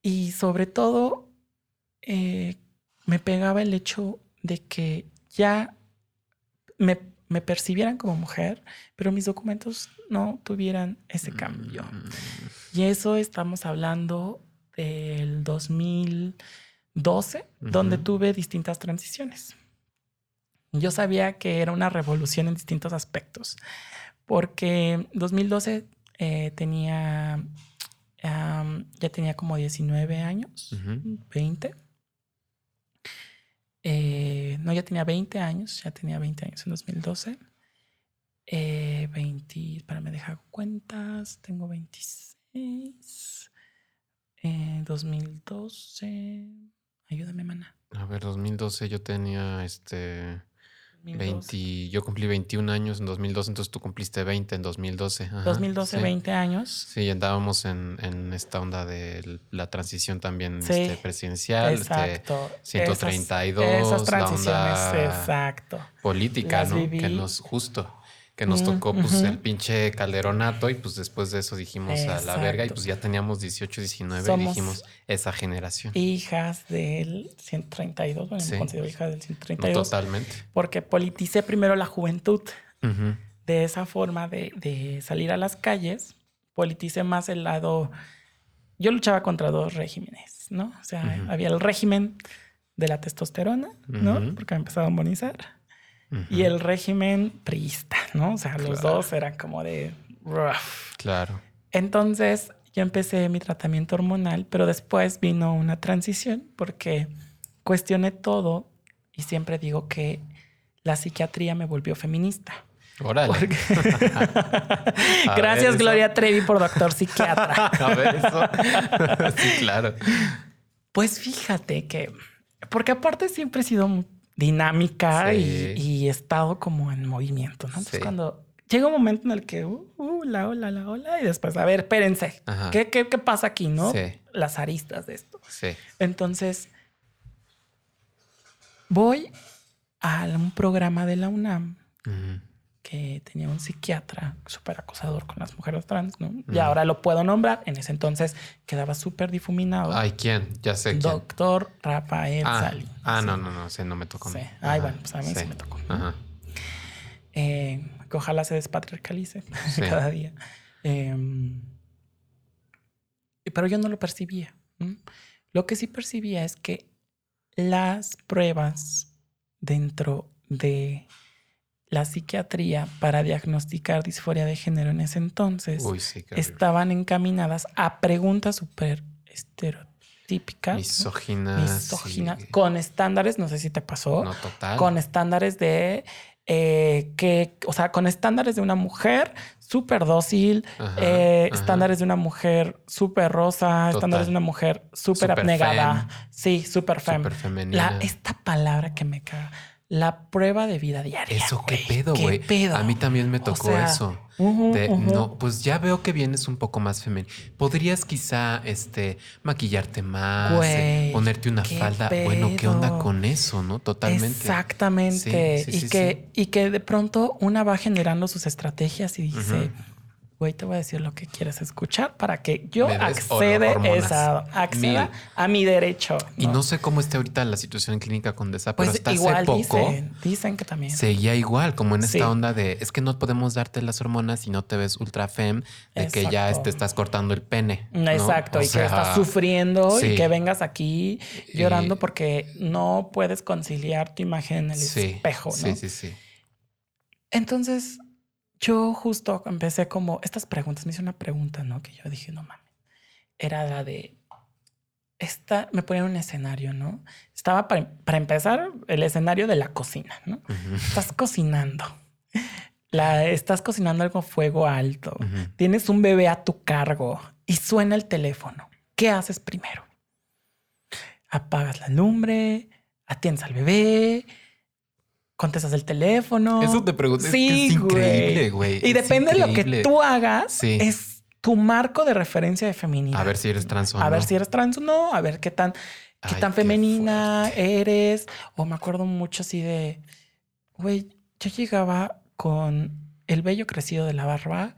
y sobre todo eh, me pegaba el hecho de que ya me, me, percibieran como mujer, pero mis documentos no tuvieran ese cambio. Mm. Y eso estamos hablando del 2012, donde tuve distintas transiciones. Yo sabía que era una revolución en distintos aspectos, porque 2012 eh, tenía, ya tenía como 19 años, 20. Eh, no, ya tenía 20 años, ya tenía 20 años en 2012. Eh, 20, para me dejar cuentas, tengo 26. Eh, 2012, ayúdame, mana. A ver, 2012 yo tenía este 20, yo cumplí 21 años en 2012, entonces tú cumpliste 20 en 2012. 2012, 20 años. Sí, andábamos en, en, esta onda de la transición también este, presidencial. Este, exacto. 132. Esas, transiciones, exacto. Política, ¿no? Que nos, justo que nos tocó pues el pinche calderonato y pues después de eso dijimos a la verga y pues ya teníamos 18, 19 y dijimos esa generación. Hijas del 132, bueno, me considero hija del 132. totalmente. Porque politicé primero la juventud. De esa forma de, salir a las calles, politicé más el lado... Yo luchaba contra dos regímenes, ¿no? O sea, había el régimen de la testosterona, ¿no? Porque me empezaba a monizar y el régimen priista, ¿no? O sea, los dos eran como de rough. Claro. Entonces yo empecé mi tratamiento hormonal, pero después vino una transición porque cuestioné todo y siempre digo que la psiquiatría me volvió feminista. Órale. Gracias, Gloria Trevi, por doctor psiquiatra. a ver, eso. sí, claro. Pues fíjate que, porque aparte siempre he sido dinámica y, estado como en movimiento, ¿no? Entonces cuando llega un momento en el que, uh, uh, la ola, la ola, y después, a ver, espérense, ¿qué, qué, qué pasa aquí, no? Las aristas de esto. Sí. Entonces, voy a un programa de la UNAM que tenía un psiquiatra súper acosador con las mujeres trans, ¿no? Y ahora lo puedo nombrar. En ese entonces quedaba súper difuminado. Ay, ¿quién? Ya sé quién. Doctor Rafael ah, Sali. Ah, no, no, no, sí, no me tocó. Sí. Ay, bueno, pues a mí sí, me tocó. Ajá. Eh, que ojalá se despatriarcalice cada día. Em, pero yo no lo percibía. Lo que sí percibía es que las pruebas dentro de la psiquiatría para diagnosticar disforia de género en ese entonces estaban encaminadas a preguntas súper estereotípicas. Misóginas. Con estándares, no sé si te pasó. No, total. Con estándares de eh, que, o sea, con estándares de una mujer súper dócil, eh, estándares de una mujer súper rosa, estándares de una mujer súper abnegada. Sí, súper femenina. esta palabra que me caga la prueba de vida diaria. Eso, qué pedo, güey. A mí también me tocó eso. No, pues ya veo que vienes un poco más femenino. Podrías quizá este, maquillarte más, eh, ponerte una falda. Bueno, ¿qué onda con eso, no? Totalmente. Exactamente. y, que, y que de pronto una va generando sus estrategias y dice güey, te voy a decir lo que quieres escuchar para que yo accede esa, acceda a mi derecho. Y no sé cómo esté ahorita la situación clínica con DESA, pero pues hasta hace poco dicen, que también seguía igual, como en esta onda de es que no podemos darte las hormonas si no te ves ultra fem, de que ya te estás cortando el pene. Exacto, y que estás sufriendo y que vengas aquí llorando porque no puedes conciliar tu imagen en el espejo. ¿no? Sí, sí, sí. Entonces, yo justo empecé como estas preguntas, me hice una pregunta, ¿no? Que yo dije, no mames, era la de, esta, me ponían un escenario, ¿no? Estaba para, empezar el escenario de la cocina, ¿no? Estás cocinando. La, estás cocinando algo a fuego alto. Tienes un bebé a tu cargo y suena el teléfono. ¿Qué haces primero? Apagas la lumbre, atiendes al bebé, contestas el teléfono. Eso te pregunto. Sí, es, increíble, güey. Y depende de lo que tú hagas, es tu marco de referencia de feminidad. A ver si eres trans o no. A ver si eres trans o no, a ver qué tan, qué tan femenina eres. O me acuerdo mucho así de, güey, yo llegaba con el vello crecido de la barba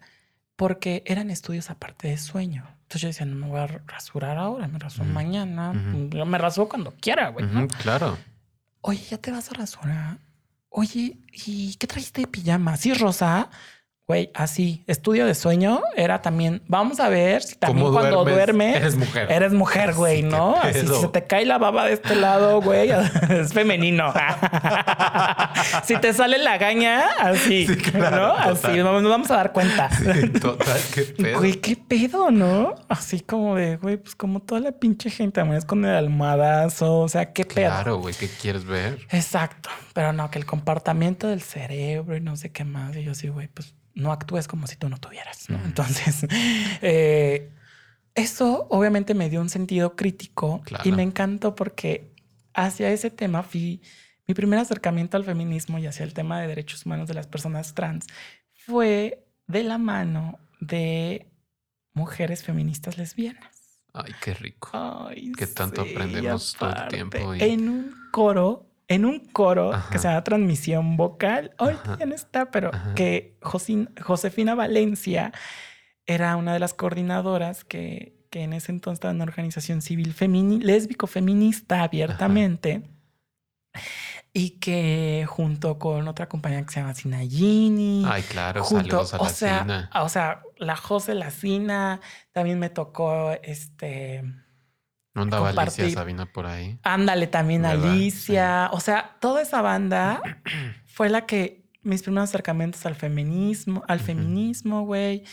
porque eran estudios aparte de sueño. Entonces yo decía, no me voy a rasurar ahora, me rasuro mañana. Me rasuro cuando quiera, güey. claro. Oye, ya te vas a rasurar. Oye, ¿y qué trajiste de pijama? ¿Sí, rosa? Güey, así, estudio de sueño era también, vamos a ver si también cuando duermes, eres mujer. Eres mujer, güey, ¿no? Así, si se te cae la baba de este lado, güey, es femenino. si te sale la gaña, así, ¿no? Así, nos vamos a dar cuenta. total, qué pedo. Güey, qué pedo, ¿no? Así como de, güey, pues como toda la pinche gente, es con el almohadazo, o sea, qué pedo. Claro, güey, ¿qué quieres ver? Exacto, pero no, que el comportamiento del cerebro y no sé qué más, y yo sí, güey, pues no actúes como si tú no tuvieras. Entonces, eh, eso obviamente me dio un sentido crítico y me encantó porque hacia ese tema fui, mi primer acercamiento al feminismo y hacia el tema de derechos humanos de las personas trans fue de la mano de mujeres feministas lesbianas. Ay, qué rico. Ay, que tanto aprendemos todo el tiempo. En un coro en un coro que se llama Transmisión Vocal. Hoy ya no está, pero que Josefina Valencia era una de las coordinadoras que, en ese entonces estaba en una organización civil lésbico-feminista abiertamente. Y que junto con otra compañera que se llama Sinayini. Ay, claro, junto, a la o sea, o sea, la José Lacina. También me tocó este ¿No andaba Alicia Sabina por ahí? Ándale también Alicia. O sea, toda esa banda fue la que mis primeros acercamientos al feminismo, al feminismo, güey.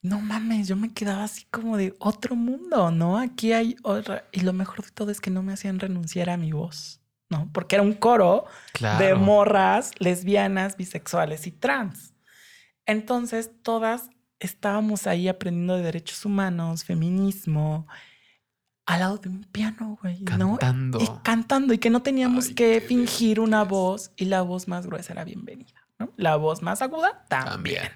No mames, yo me quedaba así como de otro mundo, ¿no? Aquí hay otra. Y lo mejor de todo es que no me hacían renunciar a mi voz, ¿no? Porque era un coro de morras lesbianas, bisexuales y trans. Entonces, todas estábamos ahí aprendiendo de derechos humanos, feminismo, al lado de un piano, güey. Cantando. Y cantando y que no teníamos que fingir una voz y la voz más gruesa era bienvenida, ¿no? La voz más aguda también.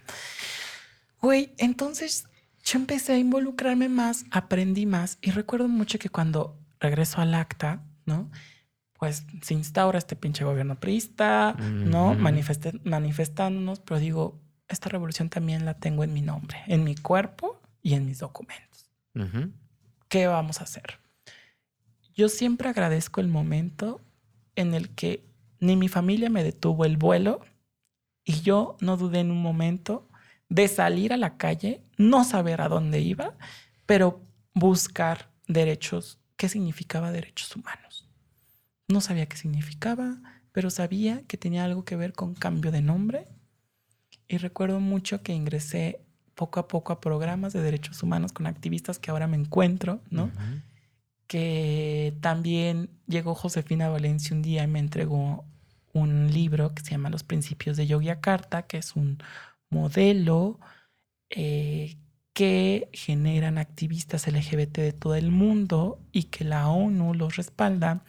Güey, entonces yo empecé a involucrarme más, aprendí más y recuerdo mucho que cuando regreso al acta, ¿no? Pues se instaura este pinche gobierno priista, ¿no? manifestándonos, pero digo, esta revolución también la tengo en mi nombre, en mi cuerpo y en mis documentos. ¿Qué vamos a hacer? Yo siempre agradezco el momento en el que ni mi familia me detuvo el vuelo y yo no dudé en un momento de salir a la calle, no saber a dónde iba, pero buscar derechos. ¿Qué significaba derechos humanos? No sabía qué significaba, pero sabía que tenía algo que ver con cambio de nombre. Y recuerdo mucho que ingresé poco a poco a programas de derechos humanos con activistas que ahora me encuentro, ¿no? Que también llegó Josefina Valencia un día y me entregó un libro que se llama Los Principios de Yogyakarta, que es un modelo eh, que generan activistas LGBT de todo el mundo y que la ONU los respalda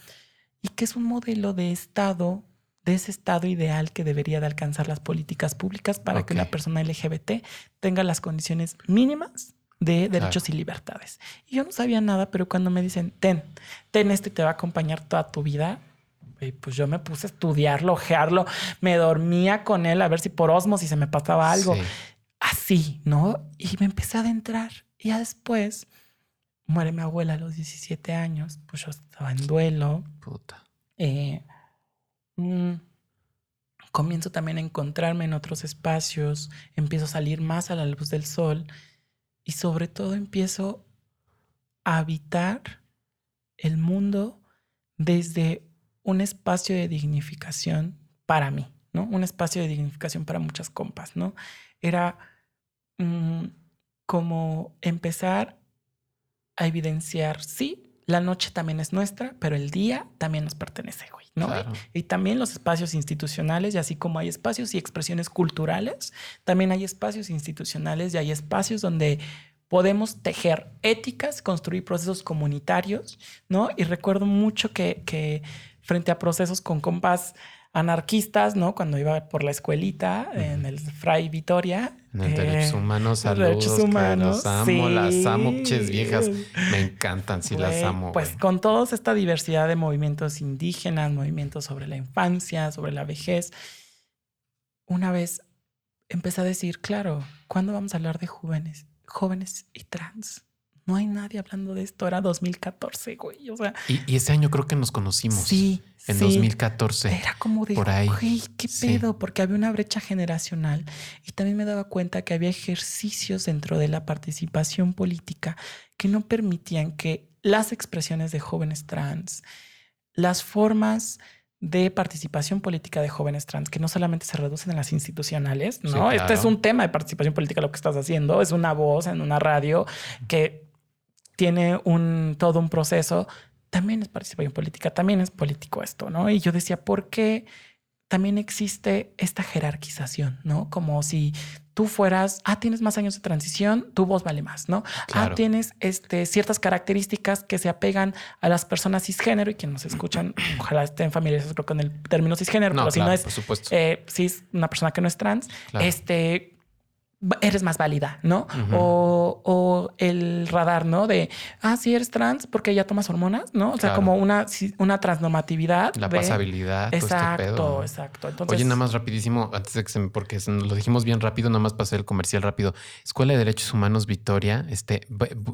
y que es un modelo de Estado de ese estado ideal que debería de alcanzar las políticas públicas para que una persona LGBT tenga las condiciones mínimas de derechos y libertades. Y yo no sabía nada, pero cuando me dicen, ten, ten este y te va a acompañar toda tu vida, pues yo me puse a estudiarlo, ojearlo, me dormía con él a ver si por osmosis se me pasaba algo. Así, ¿no? Y me empecé a adentrar. Y ya después muere mi abuela a los 17 años, pues yo estaba en duelo. Puta. Eh, Mm, comienzo también a encontrarme en otros espacios, empiezo a salir más a la luz del sol y sobre todo empiezo a habitar el mundo desde un espacio de dignificación para mí, ¿no? Un espacio de dignificación para muchas compas, ¿no? Era mm, como empezar a evidenciar, sí, la noche también es nuestra, pero el día también nos pertenece, güey, ¿no? Y, también los espacios institucionales, y así como hay espacios y expresiones culturales, también hay espacios institucionales y hay espacios donde podemos tejer éticas, construir procesos comunitarios, ¿no? Y recuerdo mucho que, que frente a procesos con compas anarquistas, ¿no? Cuando iba por la escuelita en el Fray Vitoria. En el derechos eh, humanos, saludos. derechos humanos, las amo, las amo, ches viejas. Me encantan, sí las amo. Pues con toda esta diversidad de movimientos indígenas, movimientos sobre la infancia, sobre la vejez, una vez empecé a decir, claro, ¿cuándo vamos a hablar de jóvenes, jóvenes y trans? No hay nadie hablando de esto, era 2014, güey. O sea, Y, y ese año creo que nos conocimos. sí. En sí. 2014. Era como de, por ahí. güey, qué Sí. pedo, porque había una brecha generacional y también me daba cuenta que había ejercicios dentro de la participación política que no permitían que las expresiones de jóvenes trans, las formas de participación política de jóvenes trans, que no solamente se reducen a las institucionales, ¿no? Sí, Este es un tema de participación política lo que estás haciendo, es una voz en una radio que tiene un todo un proceso, también es participación política, también es político esto, ¿no? Y yo decía, ¿por qué también existe esta jerarquización, ¿no? Como si tú fueras, ah, tienes más años de transición, tu voz vale más, ¿no? Claro. Ah, tienes este, ciertas características que se apegan a las personas cisgénero y quienes nos escuchan, ojalá estén familiarizados creo, con el término cisgénero, No, pero si no es por supuesto. eh, cis, una persona que no es trans, Claro. este eres más válida, ¿no? O, o el radar, ¿no? De, ah, sí eres trans porque ya tomas hormonas, ¿no? O sea, como una, una transnormatividad. La de- pasabilidad, este Exacto, exacto. Entonces, Oye, nada más rapidísimo, antes de que se me, porque lo dijimos bien rápido, nada más pasé el comercial rápido. Escuela de Derechos Humanos Victoria, este,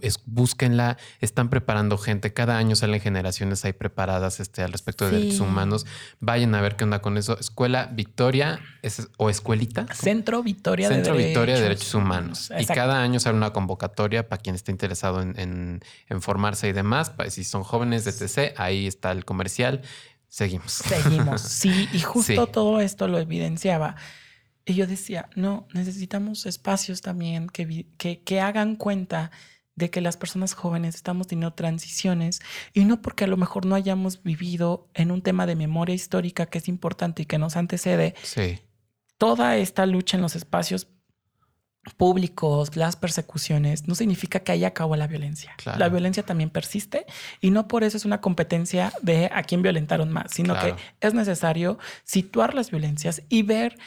es- búsquenla, están preparando gente, cada año salen generaciones ahí preparadas este, al respecto de Sí. derechos humanos. Vayan a ver qué onda con eso. Escuela Victoria es- o Escuelita. Centro Victoria Centro de Victoria de Derechos Humanos. Y cada año sale una convocatoria para quien esté interesado en, en- en formarse y demás. Pa- Si son jóvenes de TC, ahí está el comercial. Seguimos. Seguimos. Sí, y justo Sí. todo esto lo evidenciaba. Y yo decía, no, necesitamos espacios también que, que, que hagan cuenta de que las personas jóvenes estamos teniendo transiciones y no porque a lo mejor no hayamos vivido en un tema de memoria histórica que es importante y que nos antecede, Sí, toda esta lucha en los espacios públicos, las persecuciones, no significa que haya acabó la violencia. Claro. La violencia también persiste y no por eso es una competencia de a quién violentaron más, sino Claro. que es necesario situar las violencias y ver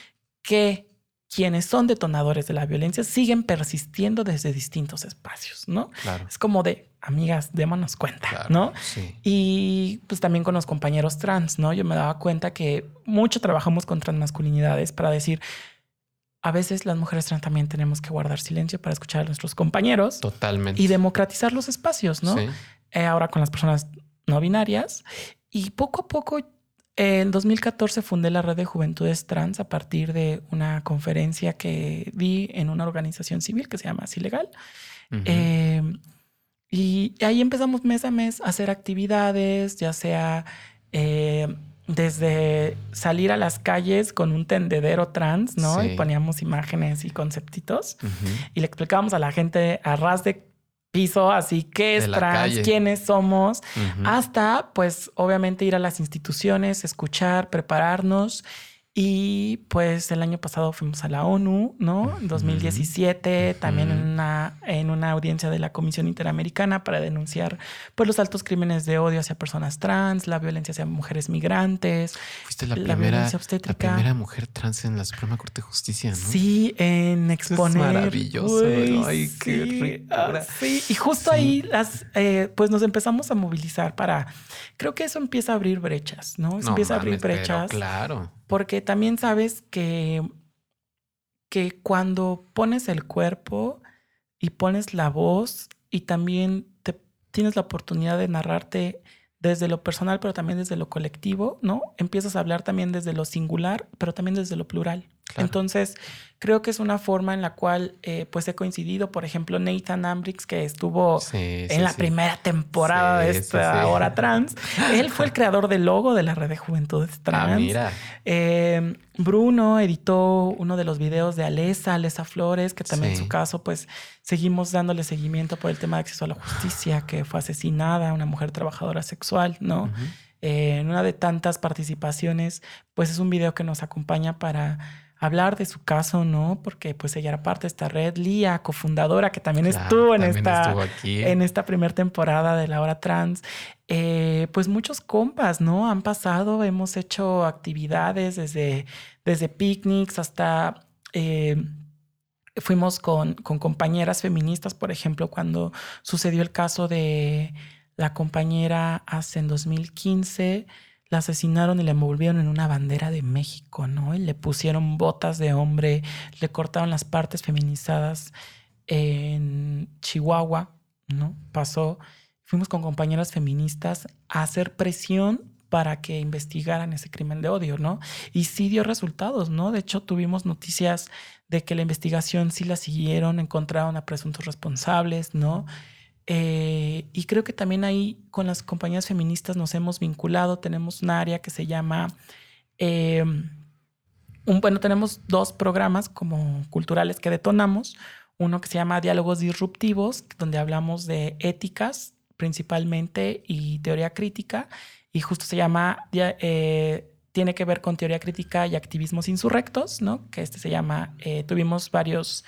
que quienes son detonadores de la violencia siguen persistiendo desde distintos espacios, ¿no? claro. Es como de, amigas, démonos cuenta, claro, ¿no? Sí. Y pues también con los compañeros trans, ¿no? Yo me daba cuenta que mucho trabajamos con transmasculinidades para decir, a veces las mujeres trans también tenemos que guardar silencio para escuchar a nuestros compañeros Totalmente. y democratizar los espacios, ¿no? Sí. Eh, ahora con las personas no binarias. Y poco a poco, eh, en 2014 fundé la red de juventudes trans a partir de una conferencia que di en una organización civil que se llama Así Legal. Eh, y ahí empezamos mes a mes a hacer actividades, ya sea eh, desde salir a las calles con un tendedero trans, ¿no? Sí. Y poníamos imágenes y conceptitos y le explicábamos a la gente a ras de piso, así qué es trans, calle. quiénes somos, hasta pues obviamente ir a las instituciones, escuchar, prepararnos. Y pues el año pasado fuimos a la ONU, ¿no? En 2017, también en una, en una audiencia de la Comisión Interamericana para denunciar pues los altos crímenes de odio hacia personas trans, la violencia hacia mujeres migrantes. Fuiste la, la primera, violencia la obstétrica. primera mujer trans en la Suprema Corte de Justicia, ¿no? Sí, en exponer. maravilloso, Güey, ay, qué ah, sí, y justo Sí. ahí las, eh, pues nos empezamos a movilizar para, creo que eso empieza a abrir brechas, ¿no? Eso No empieza a abrir mames, pero brechas. Claro. Porque también sabes que, que cuando pones el cuerpo y pones la voz y también te, tienes la oportunidad de narrarte desde lo personal, pero también desde lo colectivo, ¿no? Empiezas a hablar también desde lo singular, pero también desde lo plural. Claro. Entonces, creo que es una forma en la cual eh, pues he coincidido, por ejemplo, Nathan Ambrix, que estuvo Sí, en sí, la sí. primera temporada de esta hora trans. Él fue el creador del logo de la red de juventudes trans. Ah, mira. Eh, Bruno editó uno de los videos de Alesa, Alesa Flores, que también en su caso, pues seguimos dándole seguimiento por el tema de acceso a la justicia, que fue asesinada, una mujer trabajadora sexual, ¿no? Eh, en una de tantas participaciones, pues es un video que nos acompaña para hablar de su caso, ¿no? Porque pues ella era parte de esta red, Lía, cofundadora, que también estuvo en esta, en esta primera temporada de La Hora Trans. Eh, pues muchos compas, ¿no? Han pasado, hemos hecho actividades desde, desde picnics hasta... Eh, fuimos con, con, compañeras feministas, por ejemplo, cuando sucedió el caso de la compañera hace en 2015 la asesinaron y la envolvieron en una bandera de México, ¿no? Y le pusieron botas de hombre, le cortaron las partes feminizadas en Chihuahua, ¿no? Pasó. Fuimos con compañeras feministas a hacer presión para que investigaran ese crimen de odio, ¿no? Y sí dio resultados, ¿no? De hecho, tuvimos noticias de que la investigación sí la siguieron, encontraron a presuntos responsables, ¿no? Eh, y creo que también ahí con las compañías feministas nos hemos vinculado. Tenemos un área que se llama, eh, bueno, tenemos dos programas como culturales que detonamos. Uno que se llama Diálogos Disruptivos, donde hablamos de éticas principalmente y teoría crítica. Y justo se llama, eh, tiene que ver con teoría crítica y activismos insurrectos, ¿no? Que este se llama, tuvimos varios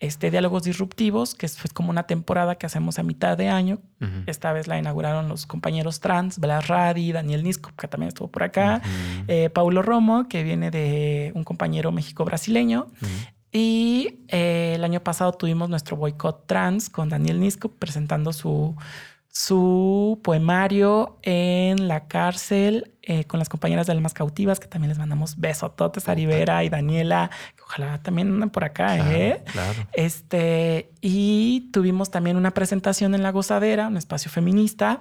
este, Diálogos Disruptivos, que es como una temporada que hacemos a mitad de año. Esta vez la inauguraron los compañeros trans, Blas Radi, Daniel Nisco, que también estuvo por acá, eh, Paulo Romo, que viene de un compañero México-brasileño. Y eh, el año pasado tuvimos nuestro boicot trans con Daniel Nisco presentando su, su poemario en la cárcel eh, con las compañeras de Almas Cautivas, que también les mandamos besototes a Rivera y Daniela, que ojalá también anden por acá, ¿eh? Claro. Este, y tuvimos también una presentación en La Gozadera, un espacio feminista,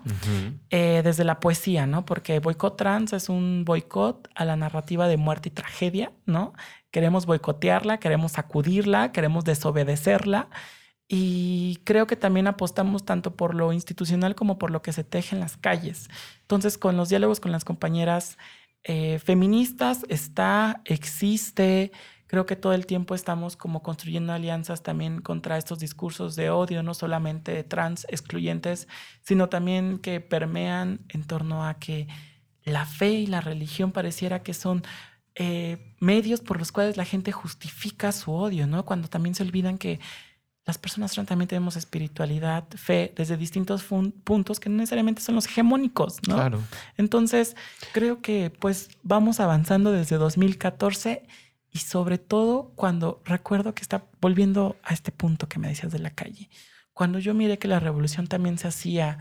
eh, desde la poesía, ¿no? Porque Boicot Trans es un boicot a la narrativa de muerte y tragedia, ¿no? Queremos boicotearla, queremos sacudirla, queremos desobedecerla. Y creo que también apostamos tanto por lo institucional como por lo que se teje en las calles. Entonces, con los diálogos con las compañeras eh, feministas está, existe. Creo que todo el tiempo estamos como construyendo alianzas también contra estos discursos de odio, no solamente trans excluyentes, sino también que permean en torno a que la fe y la religión pareciera que son eh, medios por los cuales la gente justifica su odio, ¿no? Cuando también se olvidan que las personas también tenemos espiritualidad, fe, desde distintos puntos que no necesariamente son los hegemónicos, ¿no? Claro. Entonces, creo que pues vamos avanzando desde 2014 y sobre todo cuando recuerdo que está volviendo a este punto que me decías de la calle. Cuando yo miré que la revolución también se hacía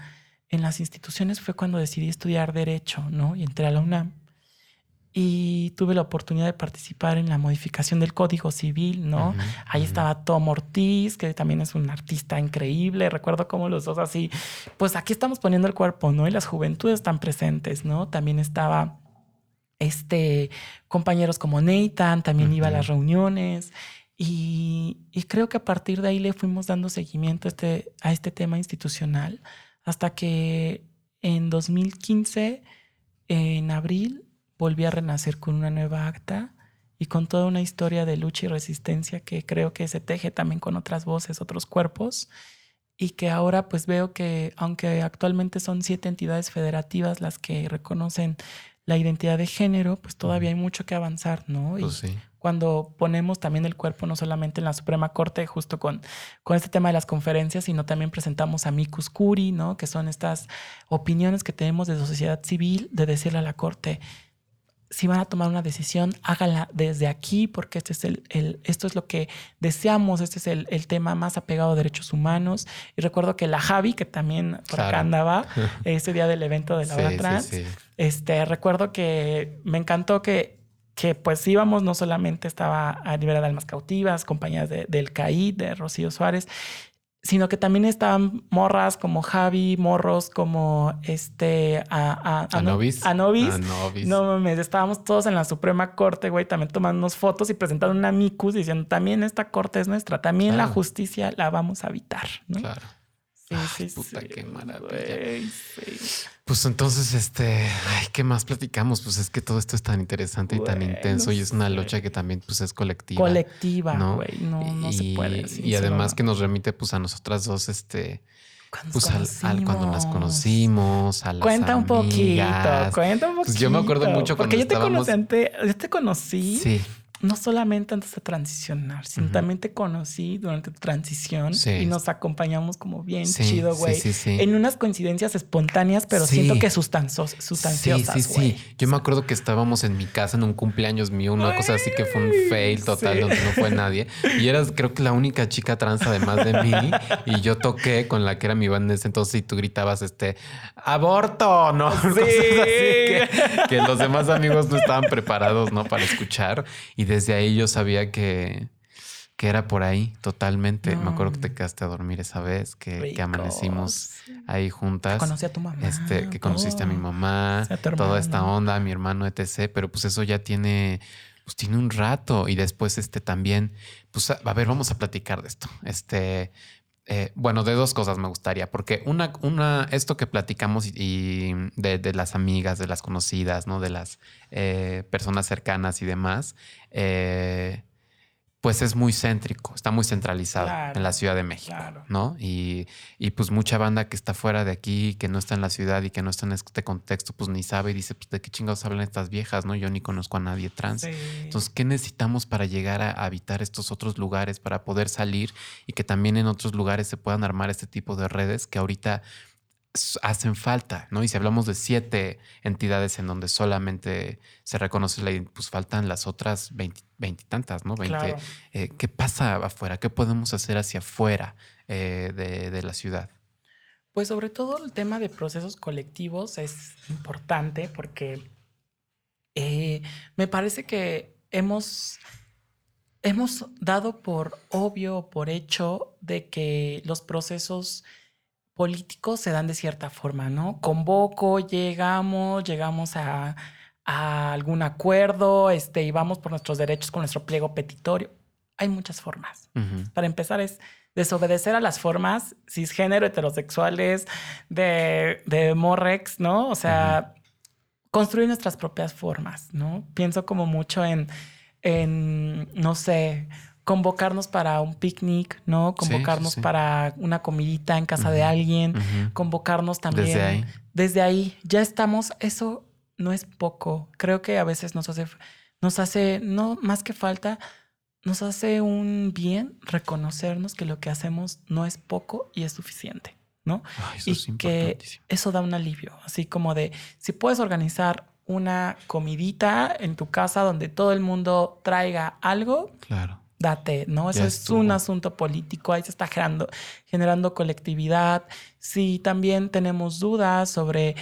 en las instituciones fue cuando decidí estudiar derecho, ¿no? Y entré a la UNAM y tuve la oportunidad de participar en la modificación del Código Civil, ¿no? Ahí estaba Tom Ortiz, que también es un artista increíble. Recuerdo cómo los dos así, pues aquí estamos poniendo el cuerpo, ¿no? Y las juventudes están presentes, ¿no? También estaba este compañeros como Nathan, también iba a las reuniones. Y, y, creo que a partir de ahí le fuimos dando seguimiento a este, a este tema institucional hasta que en 2015, en abril, volví a renacer con una nueva acta y con toda una historia de lucha y resistencia que creo que se teje también con otras voces, otros cuerpos, y que ahora pues veo que aunque actualmente son siete entidades federativas las que reconocen la identidad de género, pues todavía hay mucho que avanzar, ¿no? Y pues cuando ponemos también el cuerpo no solamente en la Suprema Corte, justo con, con este tema de las conferencias, sino también presentamos a Micus Curi, ¿no? Que son estas opiniones que tenemos de sociedad civil de decirle a la Corte, si van a tomar una decisión, háganla desde aquí, porque este es el, esto es lo que deseamos, este es el, tema más apegado a derechos humanos. Y recuerdo que la Javi, que también por acá andaba, ese día del evento de la hora trans, Este, recuerdo que me encantó que, que pues íbamos, no solamente estaba a nivel de almas cautivas, compañías del CAI, de Rocío Suárez, sino que también estaban morras como Javi, morros como este a, a, Anobis. Anobis. No mames, estábamos todos en la Suprema Corte, güey, también tomando fotos y presentando una micus diciendo también esta corte es nuestra, también la justicia la vamos a evitar, ¿no? Claro. Sí, sí, puta, qué maravilla. Pues entonces, este, ay, ¿qué más platicamos? Pues es que todo esto es tan interesante y tan intenso y es una lucha que también pues es colectiva. Colectiva, güey, no, no, se puede. y además que nos remite pues a nosotras dos, este, pues al, cuando las conocimos, a las Cuenta un poquito, cuenta un poquito. Pues yo me acuerdo mucho cuando Porque yo te conocí antes, yo te conocí. Sí no solamente antes de transicionar, sino también te conocí durante tu transición y nos acompañamos como bien chido, güey. en unas coincidencias espontáneas, pero siento que sustancios, sustanciosas, Sí, sí, sí. Yo me acuerdo que estábamos en mi casa en un cumpleaños mío, una cosa así que fue un fail total donde no fue nadie. Y eras creo que la única chica trans además de mí. y yo toqué con la que era mi banda en ese entonces y tú gritabas este aborto, ¿no? Sí. que, que los demás amigos no estaban preparados, ¿no? Para escuchar. Y desde ahí yo sabía que, que era por ahí totalmente. Me acuerdo que te quedaste a dormir esa vez, que, que amanecimos ahí juntas. Conocí a tu mamá. Este, que conociste a mi mamá, toda esta onda, a mi hermano, etc. Pero pues eso ya tiene, pues tiene un rato. Y después, este también, pues a, ver, vamos a platicar de esto. Este, eh, bueno, de dos cosas me gustaría, porque una, una, esto que platicamos y, de, las amigas, de las conocidas, ¿no? De las eh, personas cercanas y demás, eh, pues es muy céntrico, está muy centralizado en la Ciudad de México, ¿no? Y, pues mucha banda que está fuera de aquí, que no está en la ciudad y que no está en este contexto, pues ni sabe y dice, pues de qué chingados hablan estas viejas, ¿no? Yo ni conozco a nadie trans. Entonces, ¿qué necesitamos para llegar a habitar estos otros lugares, para poder salir y que también en otros lugares se puedan armar este tipo de redes que ahorita hacen falta, ¿no? Y si hablamos de siete entidades en donde solamente se reconoce la pues faltan las otras veintitantas, ¿no? Veinte. Eh, ¿Qué pasa afuera? ¿Qué podemos hacer hacia afuera eh, de, la ciudad? Pues sobre todo el tema de procesos colectivos es importante porque eh, me parece que hemos, hemos dado por obvio, por hecho, de que los procesos políticos se dan de cierta forma, ¿no? Convoco, llegamos, llegamos a, algún acuerdo, este, y vamos por nuestros derechos con nuestro pliego petitorio. Hay muchas formas. Para empezar es desobedecer a las formas cisgénero, heterosexuales, de, de Morrex, ¿no? O sea, construir nuestras propias formas, ¿no? Pienso como mucho en, en no sé, convocarnos para un picnic, ¿no? Convocarnos para una comidita en casa de alguien, convocarnos también. Desde ahí. Desde ahí, ya estamos, eso no es poco. Creo que a veces nos hace, nos hace, no más que falta, nos hace un bien reconocernos que lo que hacemos no es poco y es suficiente, ¿no? y que eso da un alivio, así como de, si puedes organizar una comidita en tu casa donde todo el mundo traiga algo, claro date, ¿no? Eso es un asunto político, ahí se está generando, generando colectividad. Si también tenemos dudas sobre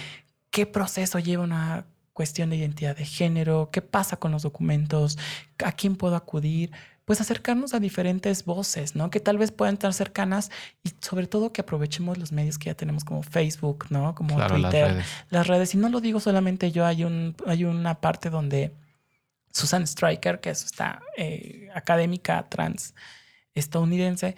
qué proceso lleva una cuestión de identidad de género, qué pasa con los documentos, a quién puedo acudir, pues acercarnos a diferentes voces, ¿no? Que tal vez puedan estar cercanas y sobre todo que aprovechemos los medios que ya tenemos como Facebook, ¿no? Como Twitter, las redes. las redes. Y no lo digo solamente yo, hay, un, hay una parte donde Susan Stryker, que es esta eh, académica trans estadounidense,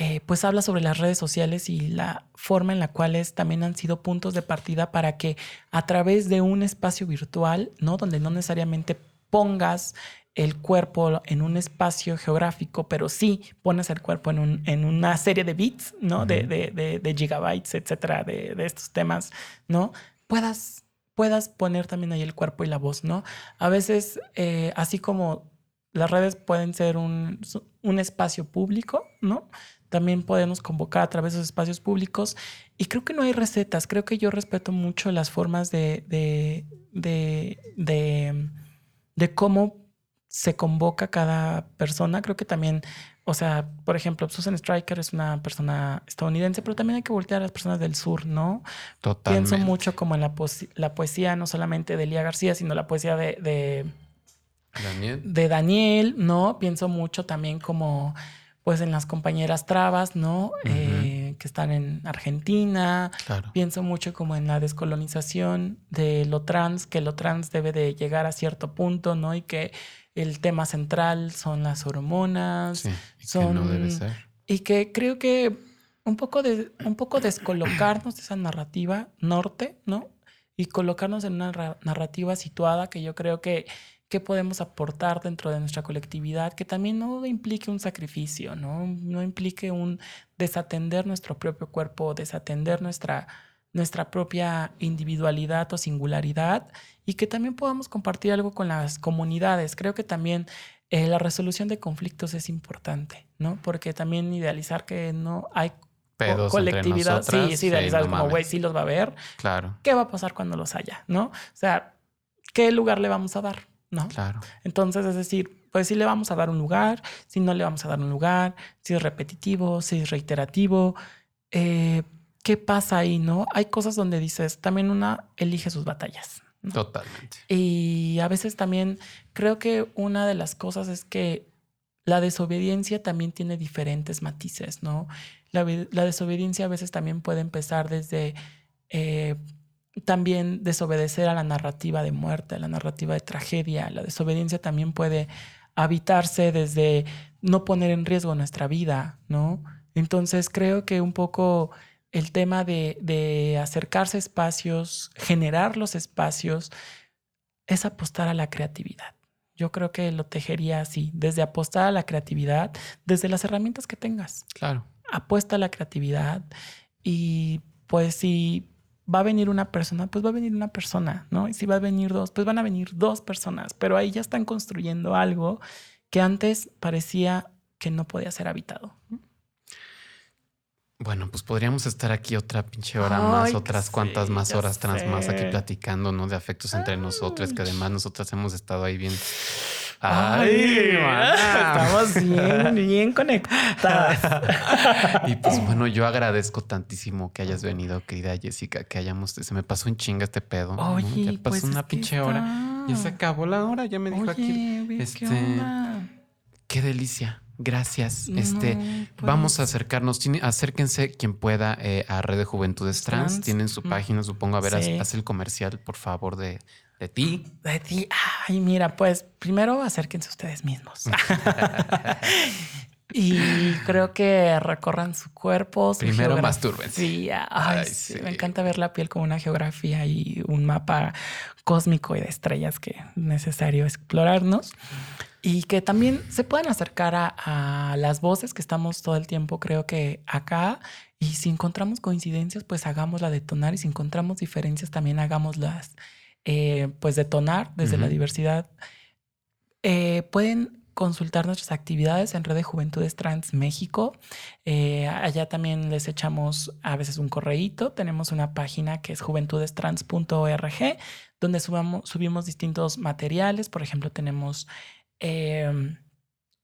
eh, pues habla sobre las redes sociales y la forma en la cual también han sido puntos de partida para que a través de un espacio virtual, ¿no? Donde no necesariamente pongas el cuerpo en un espacio geográfico, pero sí pones el cuerpo en, un, en una serie de bits, ¿no? de, de, de, gigabytes, etcétera, de, de estos temas, ¿no? Puedas puedas poner también ahí el cuerpo y la voz, ¿no? A veces, eh, así como las redes pueden ser un, espacio público, ¿no? También podemos convocar a través de esos espacios públicos. Y creo que no hay recetas. Creo que yo respeto mucho las formas de, de, de, de, de cómo se convoca cada persona. Creo que también o sea, por ejemplo, Susan Stryker es una persona estadounidense, pero también hay que voltear a las personas del sur, ¿no? Totalmente. Pienso mucho como en la, la poesía, no solamente de Lía García, sino la poesía de, de, Daniel. de Daniel, ¿no? Pienso mucho también como, pues, en las compañeras trabas, ¿no? Eh, que están en Argentina. Claro. Pienso mucho como en la descolonización de lo trans, que lo trans debe de llegar a cierto punto, ¿no? Y que el tema central son las hormonas. Sí, y son, que no debe ser. Y que creo que un poco, de, un poco descolocarnos de esa narrativa norte, ¿no? Y colocarnos en una narrativa situada que yo creo que, que podemos aportar dentro de nuestra colectividad, que también no implique un sacrificio, ¿no? No implique un desatender nuestro propio cuerpo, desatender nuestra nuestra propia individualidad o singularidad y que también podamos compartir algo con las comunidades. Creo que también eh, la resolución de conflictos es importante, ¿no? Porque también idealizar que no hay Pedos colectividad, entre sí, sí, idealizar no como, güey, sí los va a ver. Claro, ¿Qué va a pasar cuando los haya, no? O sea, ¿qué lugar le vamos a dar, no? claro. Entonces, es decir, pues si le vamos a dar un lugar, si no le vamos a dar un lugar, si es repetitivo, si es reiterativo, eh, ¿qué pasa ahí, no? Hay cosas donde dices, también una elige sus batallas. ¿no? Totalmente. Y a veces también creo que una de las cosas es que la desobediencia también tiene diferentes matices, ¿no? La desobediencia a veces también puede empezar desde eh, también desobedecer a la narrativa de muerte, a la narrativa de tragedia. La desobediencia también puede habitarse desde no poner en riesgo nuestra vida, ¿no? Entonces creo que un poco el tema de, de acercarse a espacios, generar los espacios, es apostar a la creatividad. Yo creo que lo tejería así, desde apostar a la creatividad, desde las herramientas que tengas. Claro. Apuesta a la creatividad y pues si va a venir una persona, pues va a venir una persona, ¿no? Y si va a venir dos, pues van a venir dos personas, pero ahí ya están construyendo algo que antes parecía que no podía ser habitado. Bueno, pues podríamos estar aquí otra pinche hora Ay, más, otras cuantas más horas trans más aquí platicando, ¿no? De afectos entre nosotras, que además nosotras hemos estado ahí bien. Ay, maná. estamos bien, bien conectadas. Y pues bueno, yo agradezco tantísimo que hayas venido, querida Jessica, que hayamos, se me pasó en chinga este pedo. ¿no? Oye, ya pasó pues una pinche hora. Ya se acabó la hora, ya me dijo Oye, aquí. ve, ¿qué este, onda? Qué delicia. Gracias. Este, No, vamos a pues, acercarnos. Tiene- acérquense quien pueda eh, a Red de Juventudes Trans. Trans. Tienen su Mm. página, supongo. A ver, haz, Sí. haz el comercial, por favor, de, de ti. De ti. Ay, mira, pues primero acérquense ustedes mismos. y creo que recorran su cuerpo. Su Primero mastúrbense. Sí, ay, Ay, sí, sí. Me encanta ver la piel como una geografía y un mapa cósmico y de estrellas que es necesario explorarnos. Y que también se puedan acercar a, a las voces que estamos todo el tiempo, creo que acá. Y si encontramos coincidencias, pues hagámosla detonar. Y si encontramos diferencias, también hagámoslas, eh, pues detonar desde la diversidad. Eh, pueden consultar nuestras actividades en Red de Juventudes Trans México. Eh, allá también les echamos a veces un correíto. Tenemos una página que es juventudestrans.org, donde subamos, subimos distintos materiales. Por ejemplo, tenemos eh,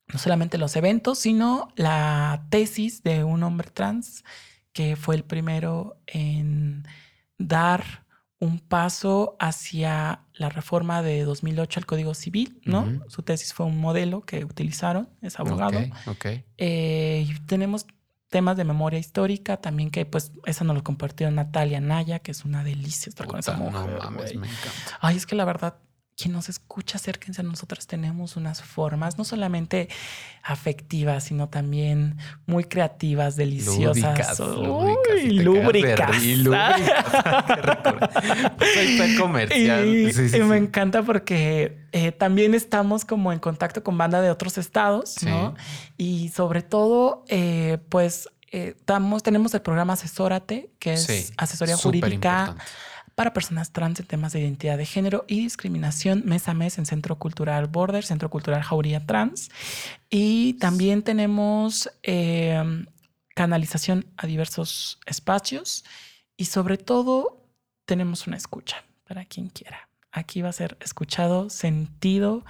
no solamente los eventos, sino la tesis de un hombre trans que fue el primero en dar un paso hacia la reforma de 2008 al Código Civil, ¿no? Su tesis fue un modelo que utilizaron, es abogado. Ok, ok. Eh, y tenemos temas de memoria histórica también que pues esa nos lo compartió Natalia Naya, que es una delicia estar con esa mujer. no mames, me encanta. Ay, es que la verdad, quien nos escucha, acérquense a nosotras. Tenemos unas formas, no solamente afectivas, sino también muy creativas, deliciosas. Lúdicas, Uy, lúdicas, y lúbricas. lúbricas. Pues comercial. Y, Sí, sí, y me encanta porque eh, también estamos como en contacto con banda de otros estados, ¿no? Y sobre todo, eh, pues, eh, damos- tenemos el programa Asesórate, que es asesoría jurídica importante. Para personas trans en temas de identidad de género y discriminación mes a mes en Centro Cultural Border, Centro Cultural Jauría Trans. Y también tenemos eh, canalización a diversos espacios y sobre todo tenemos una escucha para quien quiera. Aquí va a ser escuchado, sentido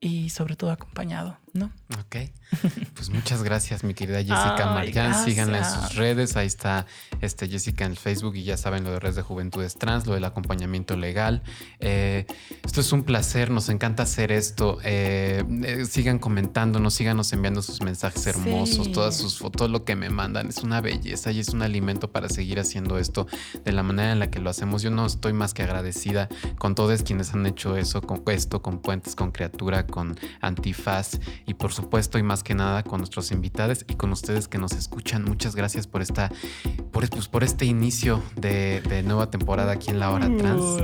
y sobre todo acompañado, ¿no? Ok. Pues muchas gracias, mi querida Jessica Ay, Marjan. Síganla en sus gracias. redes. Ahí está este Jessica en el Facebook y ya saben lo de redes de juventudes trans, lo del acompañamiento legal. Eh, esto es un placer, nos encanta hacer esto. Eh, eh, sigan comentándonos, síganos enviando sus mensajes hermosos, Sí. todas sus fotos, todo lo que me mandan. Es una belleza y es un alimento para seguir haciendo esto de la manera en la que lo hacemos. Yo no estoy más que agradecida con todos quienes han hecho eso, con esto, con Puentes, con Criatura, con Antifaz y por supuesto y más que nada con nuestros invitados y con ustedes que nos escuchan. Muchas gracias por esta, por, pues, por este inicio de, de nueva temporada aquí en La Hora Trans.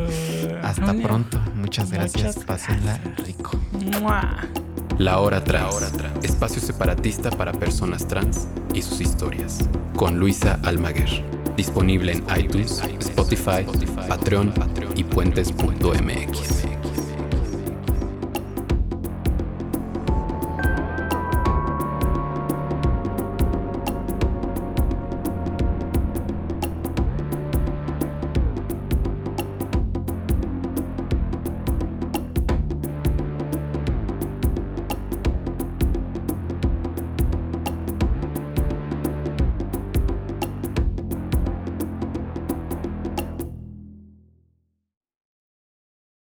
Hasta Vale. pronto. Muchas gracias. Pásenla rico. La Hora Trans, espacio separatista para personas trans y sus historias, con Luisa Almaguer. Disponible en iTunes, Spotify, Patreon y puentes.mx.